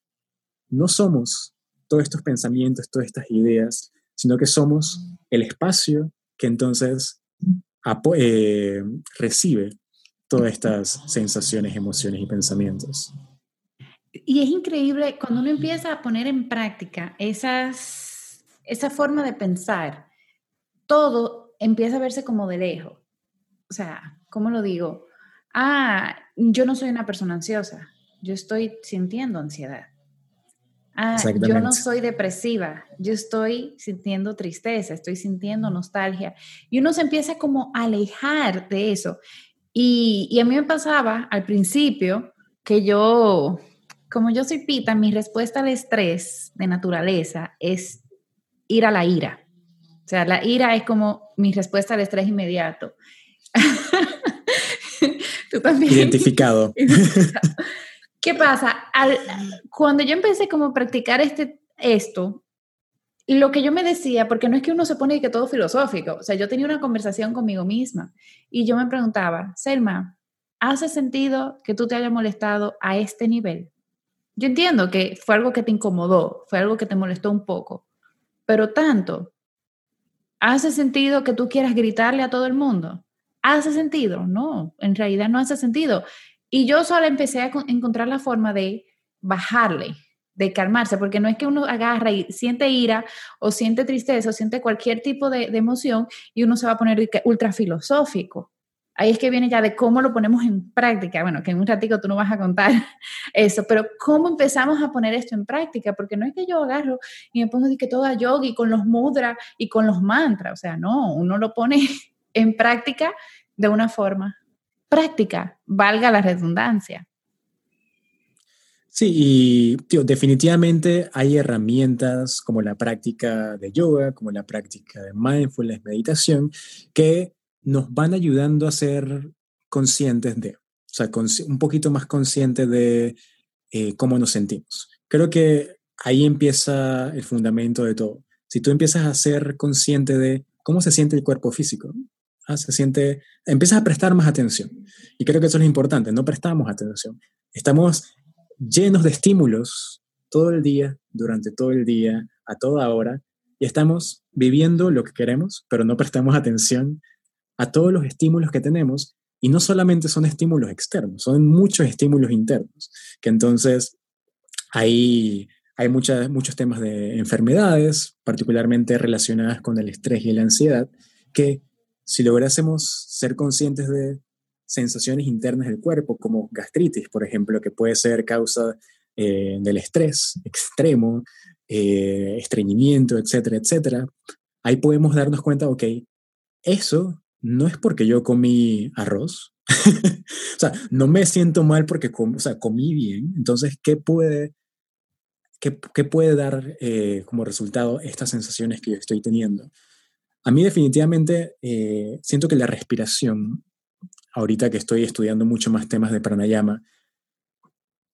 no somos todos estos pensamientos, todas estas ideas, sino que somos el espacio que entonces eh, recibe todas estas sensaciones, emociones y pensamientos. Y es increíble cuando uno empieza a poner en práctica esas, esa forma de pensar, todo empieza a verse como de lejos. O sea, ¿cómo lo digo? Ah, yo no soy una persona ansiosa, yo estoy sintiendo ansiedad. Ah, yo no soy depresiva, yo estoy sintiendo tristeza, estoy sintiendo nostalgia. Y uno se empieza como a alejar de eso. Y, y a mí me pasaba al principio que yo como yo soy pita, mi respuesta al estrés de naturaleza es ir a la ira. O sea, la ira es como mi respuesta al estrés inmediato. Tú también. Identificado. ¿Qué pasa? cuando yo empecé como a practicar este, esto, lo que yo me decía, porque no es que uno se pone que todo filosófico, o sea, yo tenía una conversación conmigo misma y yo me preguntaba, Selma, ¿hace sentido que tú te hayas molestado a este nivel? Yo entiendo que fue algo que te incomodó, fue algo que te molestó un poco, pero tanto, ¿hace sentido que tú quieras gritarle a todo el mundo? ¿Hace sentido? No, en realidad no hace sentido. Y yo solo empecé a encontrar la forma de bajarle, de calmarse, porque no es que uno agarra y siente ira o siente tristeza o siente cualquier tipo de, de emoción y uno se va a poner ultra filosófico. Ahí es que viene ya de cómo lo ponemos en práctica. Bueno, que en un ratito tú no vas a contar eso, pero cómo empezamos a poner esto en práctica, porque no es que yo agarro y me pongo de que toda yogi con los mudras y con los mantras, o sea, no, uno lo pone en práctica de una forma práctica, valga la redundancia. Sí, y tío, definitivamente hay herramientas como la práctica de yoga, como la práctica de mindfulness, meditación, que nos van ayudando a ser conscientes de, o sea, un poquito más conscientes de eh, cómo nos sentimos. Creo que ahí empieza el fundamento de todo. Si tú empiezas a ser consciente de cómo se siente el cuerpo físico, ¿ah? se siente, empiezas a prestar más atención. Y creo que eso es importante, no prestamos atención. Estamos llenos de estímulos todo el día, durante todo el día, a toda hora, y estamos viviendo lo que queremos, pero no prestamos atención a todos los estímulos que tenemos y no solamente son estímulos externos, son muchos estímulos internos, que entonces ahí hay muchos temas de enfermedades, particularmente relacionadas con el estrés y la ansiedad, que si lográsemos ser conscientes de sensaciones internas del cuerpo, como gastritis, por ejemplo, que puede ser causa eh, del estrés extremo, eh, estreñimiento, etcétera, etcétera, ahí podemos darnos cuenta, ok, eso no es porque yo comí arroz, o sea, no me siento mal porque comí bien, entonces, ¿qué puede, qué, puede dar eh, como resultado estas sensaciones que yo estoy teniendo? A mí definitivamente siento que la respiración ahorita que estoy estudiando mucho más temas de pranayama,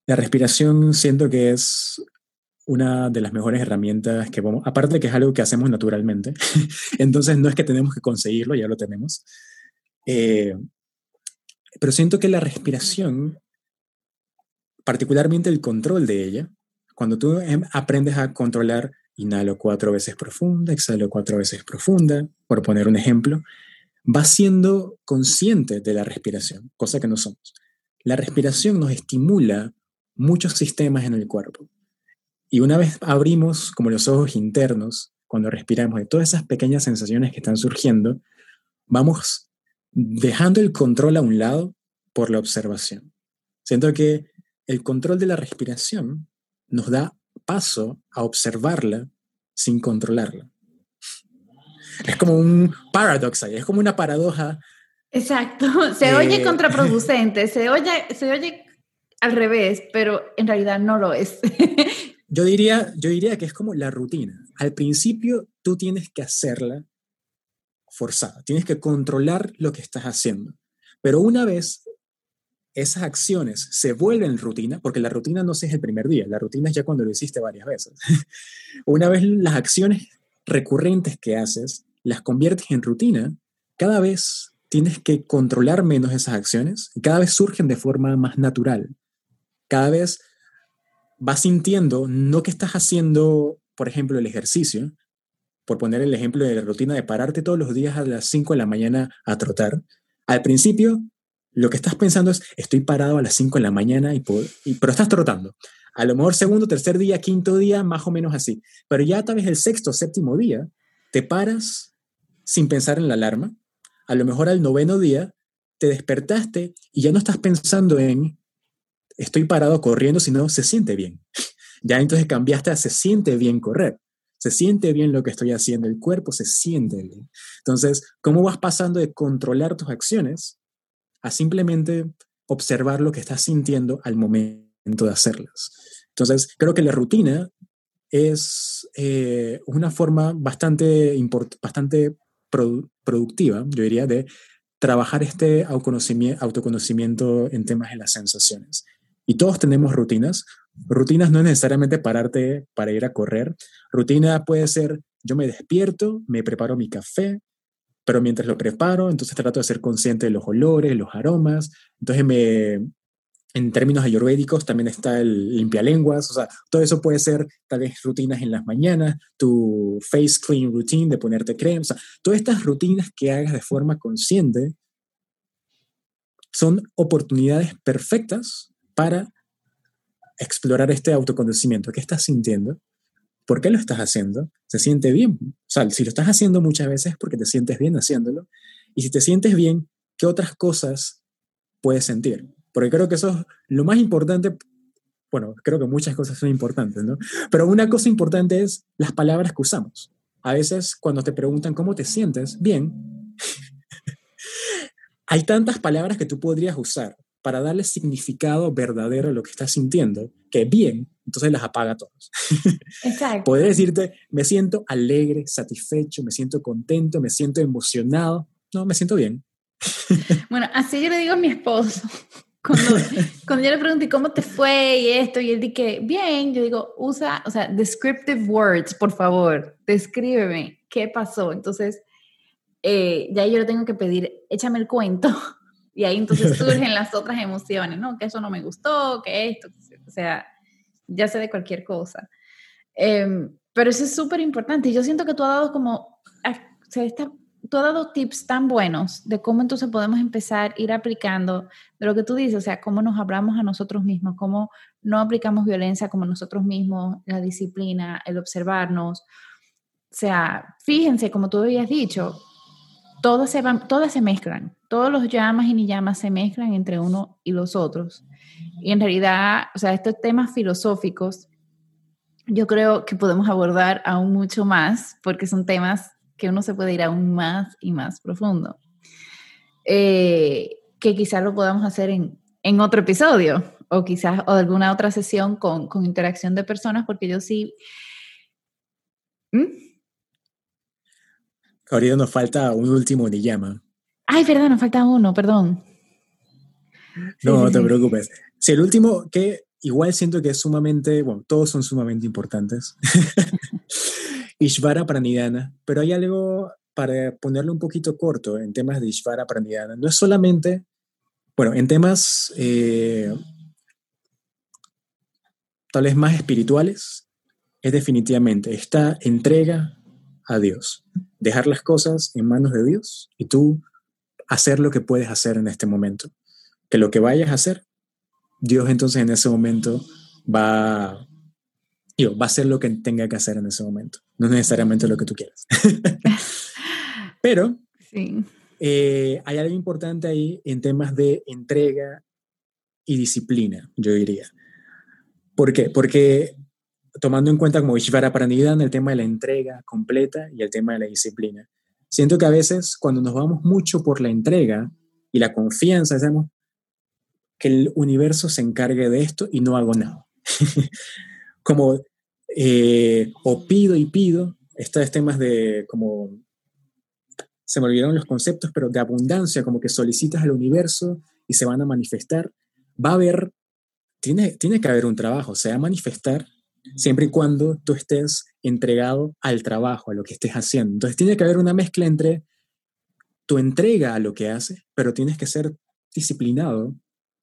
la respiración siento que es una de las mejores herramientas que vamos, aparte de que es algo que hacemos naturalmente, entonces no es que tenemos que conseguirlo, ya lo tenemos, eh, pero siento que la respiración, particularmente el control de ella, cuando tú em, aprendes a controlar, inhalo cuatro veces profunda, exhalo cuatro veces profunda, por poner un ejemplo, va siendo consciente de la respiración, cosa que no somos. La respiración nos estimula muchos sistemas en el cuerpo. Y una vez abrimos como los ojos internos, cuando respiramos, de todas esas pequeñas sensaciones que están surgiendo, vamos dejando el control a un lado por la observación. Siento que el control de la respiración nos da paso a observarla sin controlarla. Es como un paradox ahí, es como una paradoja. Exacto, se oye eh, contraproducente, se oye, se oye al revés, pero en realidad no lo es. yo, diría, yo diría que es como la rutina. Al principio tú tienes que hacerla forzada, tienes que controlar lo que estás haciendo. Pero una vez esas acciones se vuelven rutina, porque la rutina no es el primer día, la rutina es ya cuando lo hiciste varias veces. una vez las acciones recurrentes que haces las conviertes en rutina, cada vez tienes que controlar menos esas acciones y cada vez surgen de forma más natural. Cada vez vas sintiendo, no que estás haciendo, por ejemplo, el ejercicio, por poner el ejemplo de la rutina de pararte todos los días a las 5 de la mañana a trotar. Al principio, lo que estás pensando es, estoy parado a las 5 de la mañana, y, y, pero estás trotando. A lo mejor segundo, tercer día, quinto día, más o menos así. Pero ya tal vez el sexto, séptimo día, te paras sin pensar en la alarma. A lo mejor al noveno día te despertaste y ya no estás pensando en estoy parado corriendo, sino se siente bien. Ya entonces cambiaste a se siente bien correr. Se siente bien lo que estoy haciendo, el cuerpo se siente bien. Entonces, ¿cómo vas pasando de controlar tus acciones a simplemente observar lo que estás sintiendo al momento de hacerlas? Entonces, creo que la rutina es eh, una forma bastante, bastante productiva, yo diría, de trabajar este autoconocimiento, en temas de las sensaciones. Y todos tenemos rutinas. Rutinas no es necesariamente pararte para ir a correr. Rutina puede ser, yo me despierto, me preparo mi café, pero mientras lo preparo, entonces trato de ser consciente de los olores, los aromas. Entonces me, en términos ayurvédicos también está el limpialenguas, o sea, todo eso puede ser tal vez rutinas en las mañanas, tu face clean routine de ponerte crema, o sea, todas estas rutinas que hagas de forma consciente son oportunidades perfectas para explorar este autoconocimiento. ¿Qué estás sintiendo? ¿Por qué lo estás haciendo? ¿Se siente bien? O sea, si lo estás haciendo muchas veces es porque te sientes bien haciéndolo. Y si te sientes bien, ¿qué otras cosas puedes sentir? porque creo que eso es lo más importante. Bueno, creo que muchas cosas son importantes, ¿no? Pero una cosa importante es las palabras que usamos. A veces cuando te preguntan cómo te sientes, bien, hay tantas palabras que tú podrías usar para darle significado verdadero a lo que estás sintiendo, que bien, entonces las apaga todos. Exacto. Puedes decirte, me siento alegre, satisfecho, me siento contento, me siento emocionado. No, me siento bien. bueno, así yo le digo a mi esposo. Cuando, yo le pregunté cómo te fue y esto, y él dije, bien, yo digo, usa, o sea, descriptive words, por favor, descríbeme qué pasó. Entonces, eh, ya yo le tengo que pedir, échame el cuento. Y ahí entonces surgen las otras emociones, ¿no? Que eso no me gustó, que esto, o sea, ya sé de cualquier cosa. Em, pero eso es súper importante. Y yo siento que tú has dado como, o sea, esta tú has dado tips tan buenos de cómo entonces podemos empezar a ir aplicando de lo que tú dices, o sea, cómo nos hablamos a nosotros mismos, cómo no aplicamos violencia como nosotros mismos, la disciplina, el observarnos. O sea, fíjense, como tú habías dicho, todas se, van, todas se mezclan, todos los llamas y ni llamas se mezclan entre uno y los otros. Y en realidad, o sea, estos temas filosóficos, yo creo que podemos abordar aún mucho más, porque son temas que uno se puede ir aún más y más profundo. Eh, que quizás lo podamos hacer en, en, otro episodio o quizás o alguna otra sesión con, con interacción de personas, porque yo sí... ¿Mm? Ahorita nos falta un último llama. Ay, verdad, nos falta uno, perdón. No, no te preocupes. Sí, el último que igual siento que es sumamente, bueno, todos son sumamente importantes. Ishvara Pranidhana, pero hay algo para ponerlo un poquito corto en temas de Ishvara Pranidhana. No es solamente, bueno, en temas eh, tal vez más espirituales, es definitivamente esta entrega a Dios. Dejar las cosas en manos de Dios y tú hacer lo que puedes hacer en este momento. Que lo que vayas a hacer, Dios entonces en ese momento va, va a hacer lo que tenga que hacer en ese momento. No necesariamente lo que tú quieras. Pero eh, hay algo importante ahí en temas de entrega y disciplina, yo diría. ¿Por qué? Porque tomando en cuenta como Ishvara en el tema de la entrega completa y el tema de la disciplina. Siento que a veces cuando nos vamos mucho por la entrega y la confianza, decimos que el universo se encargue de esto y no hago nada. como eh, o pido y pido, estos temas de como, se me olvidaron los conceptos, pero de abundancia, como que solicitas al universo y se van a manifestar, va a haber, tiene, tiene que haber un trabajo, se va a manifestar siempre y cuando tú estés entregado al trabajo, a lo que estés haciendo. Entonces tiene que haber una mezcla entre tu entrega a lo que haces, pero tienes que ser disciplinado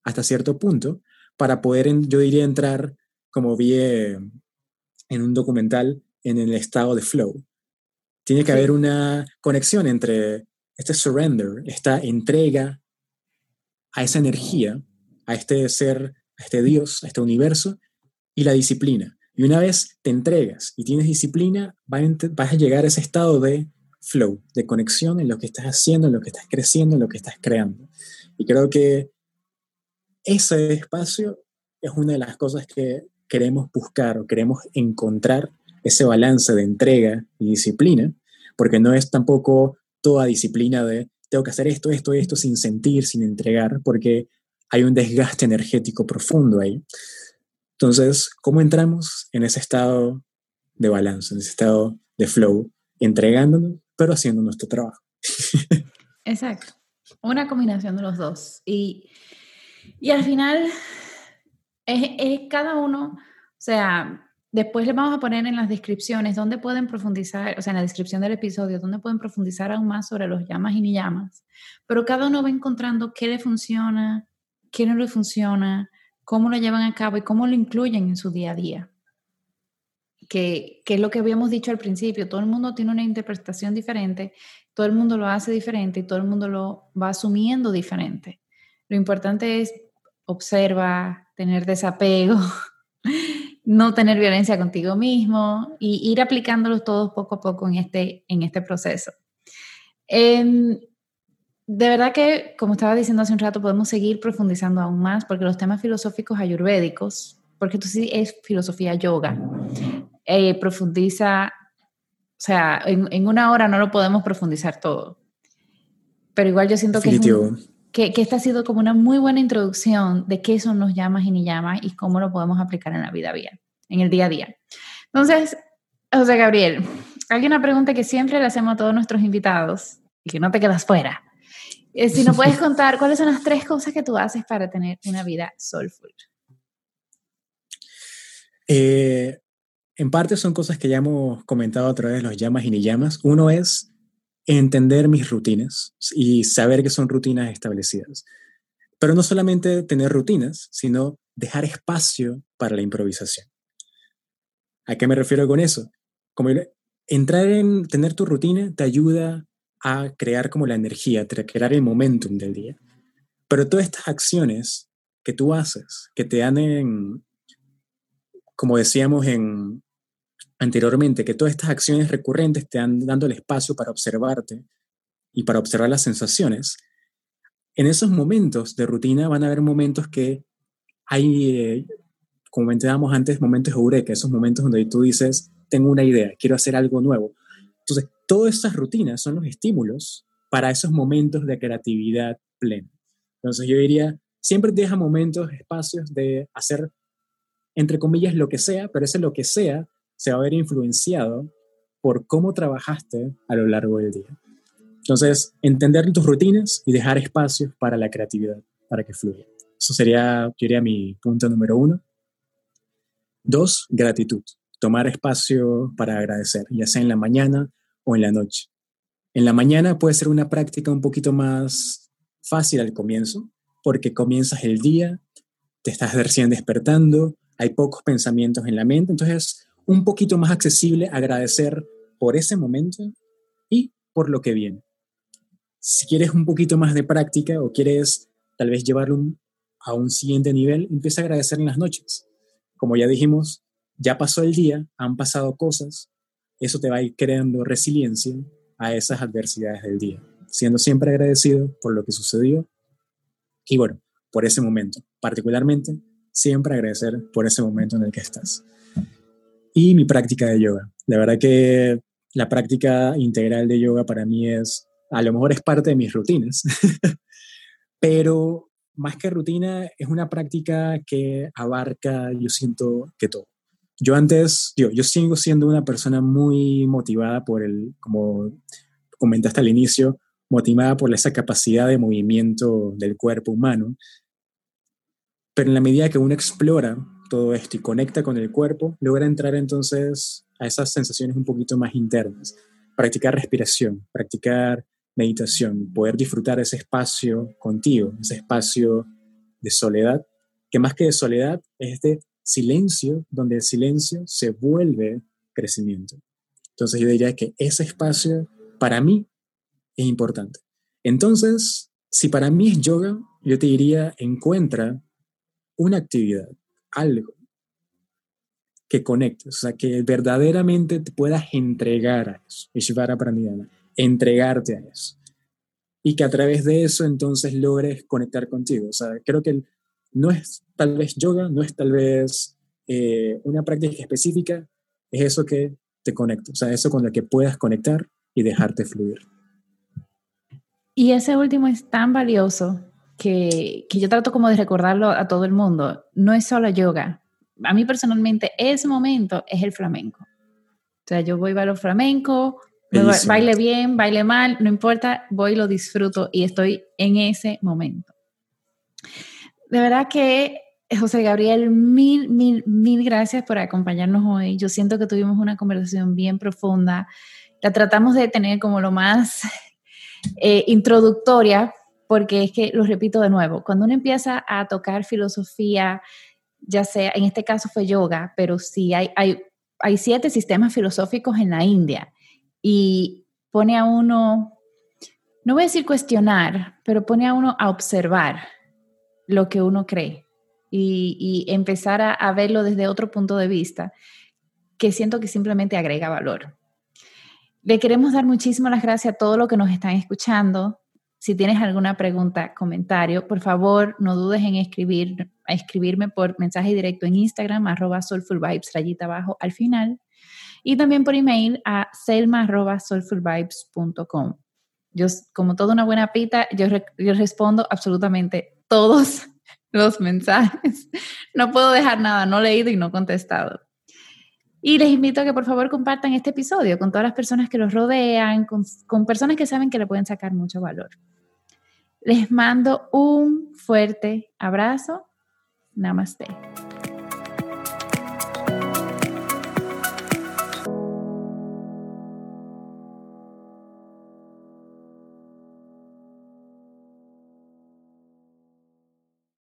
hasta cierto punto para poder, yo diría, entrar, como vi eh, en un documental, en el estado de flow. Tiene que haber una conexión entre este surrender, esta entrega a esa energía, a este ser, a este Dios, a este universo, y la disciplina. Y una vez te entregas y tienes disciplina, vas a llegar a ese estado de flow, de conexión en lo que estás haciendo, en lo que estás creciendo, en lo que estás creando. Y creo que ese espacio es una de las cosas que queremos buscar o queremos encontrar, ese balance de entrega y disciplina, porque no es tampoco toda disciplina de tengo que hacer esto, esto, esto sin sentir, sin entregar, porque hay un desgaste energético profundo ahí. Entonces, ¿cómo entramos en ese estado de balance, en ese estado de flow, entregándonos, pero haciendo nuestro trabajo? Exacto. Una combinación de los dos. Y, y al final, es, cada uno, o sea, después les vamos a poner en las descripciones dónde pueden profundizar, o sea, en la descripción del episodio, dónde pueden profundizar aún más sobre los llamas y ni llamas. Pero cada uno va encontrando qué le funciona, qué no le funciona, cómo lo llevan a cabo y cómo lo incluyen en su día a día. Que, que, es lo que habíamos dicho al principio, todo el mundo tiene una interpretación diferente, todo el mundo lo hace diferente y todo el mundo lo va asumiendo diferente. Lo importante es observa, tener desapego, no tener violencia contigo mismo y ir aplicándolos todos poco a poco en este, en este proceso. Em, de verdad que, como estaba diciendo hace un rato, podemos seguir profundizando aún más porque los temas filosóficos ayurvédicos, porque esto sí es filosofía yoga, eh, profundiza, o sea, en, una hora no lo podemos profundizar todo. Pero igual yo siento que, que, que, esta ha sido como una muy buena introducción de qué son los llamas y ni llamas y cómo lo podemos aplicar en la vida en el día a día. Entonces, José Gabriel, hay una pregunta que siempre le hacemos a todos nuestros invitados y que no te quedas fuera. Eh, si nos puedes contar, ¿cuáles son las tres cosas que tú haces para tener una vida soulful? Eh, en parte son cosas que ya hemos comentado a través de los llamas y ni llamas. Uno es entender mis rutinas y saber que son rutinas establecidas. Pero no solamente tener rutinas, sino dejar espacio para la improvisación. ¿A qué me refiero con eso? Como entrar en tener tu rutina te ayuda a crear como la energía, a crear el momentum del día. Pero todas estas acciones que tú haces, que te dan en, como decíamos en, anteriormente, que todas estas acciones recurrentes te dan dando el espacio para observarte y para observar las sensaciones, en esos momentos de rutina van a haber momentos que hay, eh, como comentábamos antes, momentos eureka, esos momentos donde tú dices, tengo una idea, quiero hacer algo nuevo. Entonces, todas estas rutinas son los estímulos para esos momentos de creatividad plena. Entonces, yo diría, siempre deja momentos, espacios de hacer, entre comillas, lo que sea, pero ese lo que sea se va a ver influenciado por cómo trabajaste a lo largo del día. Entonces, entender tus rutinas y dejar espacios para la creatividad, para que fluya. Eso sería, yo diría, mi punto número uno. Dos, gratitud. Tomar espacio para agradecer, ya sea en la mañana o en la noche. En la mañana puede ser una práctica un poquito más fácil al comienzo, porque comienzas el día, te estás recién despertando, hay pocos pensamientos en la mente, entonces un poquito más accesible agradecer por ese momento y por lo que viene si quieres un poquito más de práctica o quieres tal vez llevarlo a un siguiente nivel, empieza a agradecer en las noches. Como ya dijimos, ya pasó el día, han pasado cosas, eso te va a ir creando resiliencia a esas adversidades del día, siendo siempre agradecido por lo que sucedió y bueno, por ese momento, particularmente, siempre agradecer por ese momento en el que estás. Y mi práctica de yoga. La verdad que la práctica integral de yoga para mí es a lo mejor es parte de mis rutinas, pero más que rutina es una práctica que abarca, yo siento que todo. Yo antes, yo, sigo siendo una persona muy motivada por el, como comentaste al inicio, motivada por esa capacidad de movimiento del cuerpo humano. Pero en la medida que uno explora todo esto y conecta con el cuerpo, logra entrar entonces a esas sensaciones un poquito más internas. Practicar respiración, practicar meditación, poder disfrutar ese espacio contigo, ese espacio de soledad, que más que de soledad es de silencio, donde el silencio se vuelve crecimiento. Entonces yo diría que ese espacio para mí es importante. Entonces, si para mí es yoga, yo te diría, encuentra una actividad, algo que conectes, o sea, que verdaderamente te puedas entregar a eso. Ishvara Pranidhana entregarte a eso. Y que a través de eso entonces logres conectar contigo. O sea, creo que no es tal vez yoga, no es tal vez eh, una práctica específica, es eso que te conecta, o sea, eso con lo que puedas conectar y dejarte fluir. Y ese último es tan valioso que, que, yo trato como de recordarlo a todo el mundo. No es solo yoga. A mí personalmente ese momento es el flamenco. O sea, yo voy a lo flamenco, baile bien, baile mal, no importa, voy, lo disfruto y estoy en ese momento. De verdad que, José Gabriel, mil, mil, mil gracias por acompañarnos hoy. Yo siento que tuvimos una conversación bien profunda. La tratamos de tener como lo más eh, introductoria, porque es que, lo repito de nuevo, cuando uno empieza a tocar filosofía, ya sea, en este caso fue yoga, pero sí hay, hay, hay siete sistemas filosóficos en la India y pone a uno, no voy a decir cuestionar, pero pone a uno a observar lo que uno cree y, empezar a, verlo desde otro punto de vista que siento que simplemente agrega valor. Le queremos dar muchísimas gracias a todos los que nos están escuchando. Si tienes alguna pregunta, comentario, por favor, no dudes en escribir, escribirme por mensaje directo en Instagram, arroba soulfulvibes, rayita abajo al final y también por email a selma.soulfulvibes.com. Yo, como toda una buena pita, yo, yo respondo absolutamente todos los mensajes. No puedo dejar nada no leído y no contestado. Y les invito a que por favor compartan este episodio con todas las personas que los rodean, con, con, personas que saben que le pueden sacar mucho valor. Les mando un fuerte abrazo. Namaste.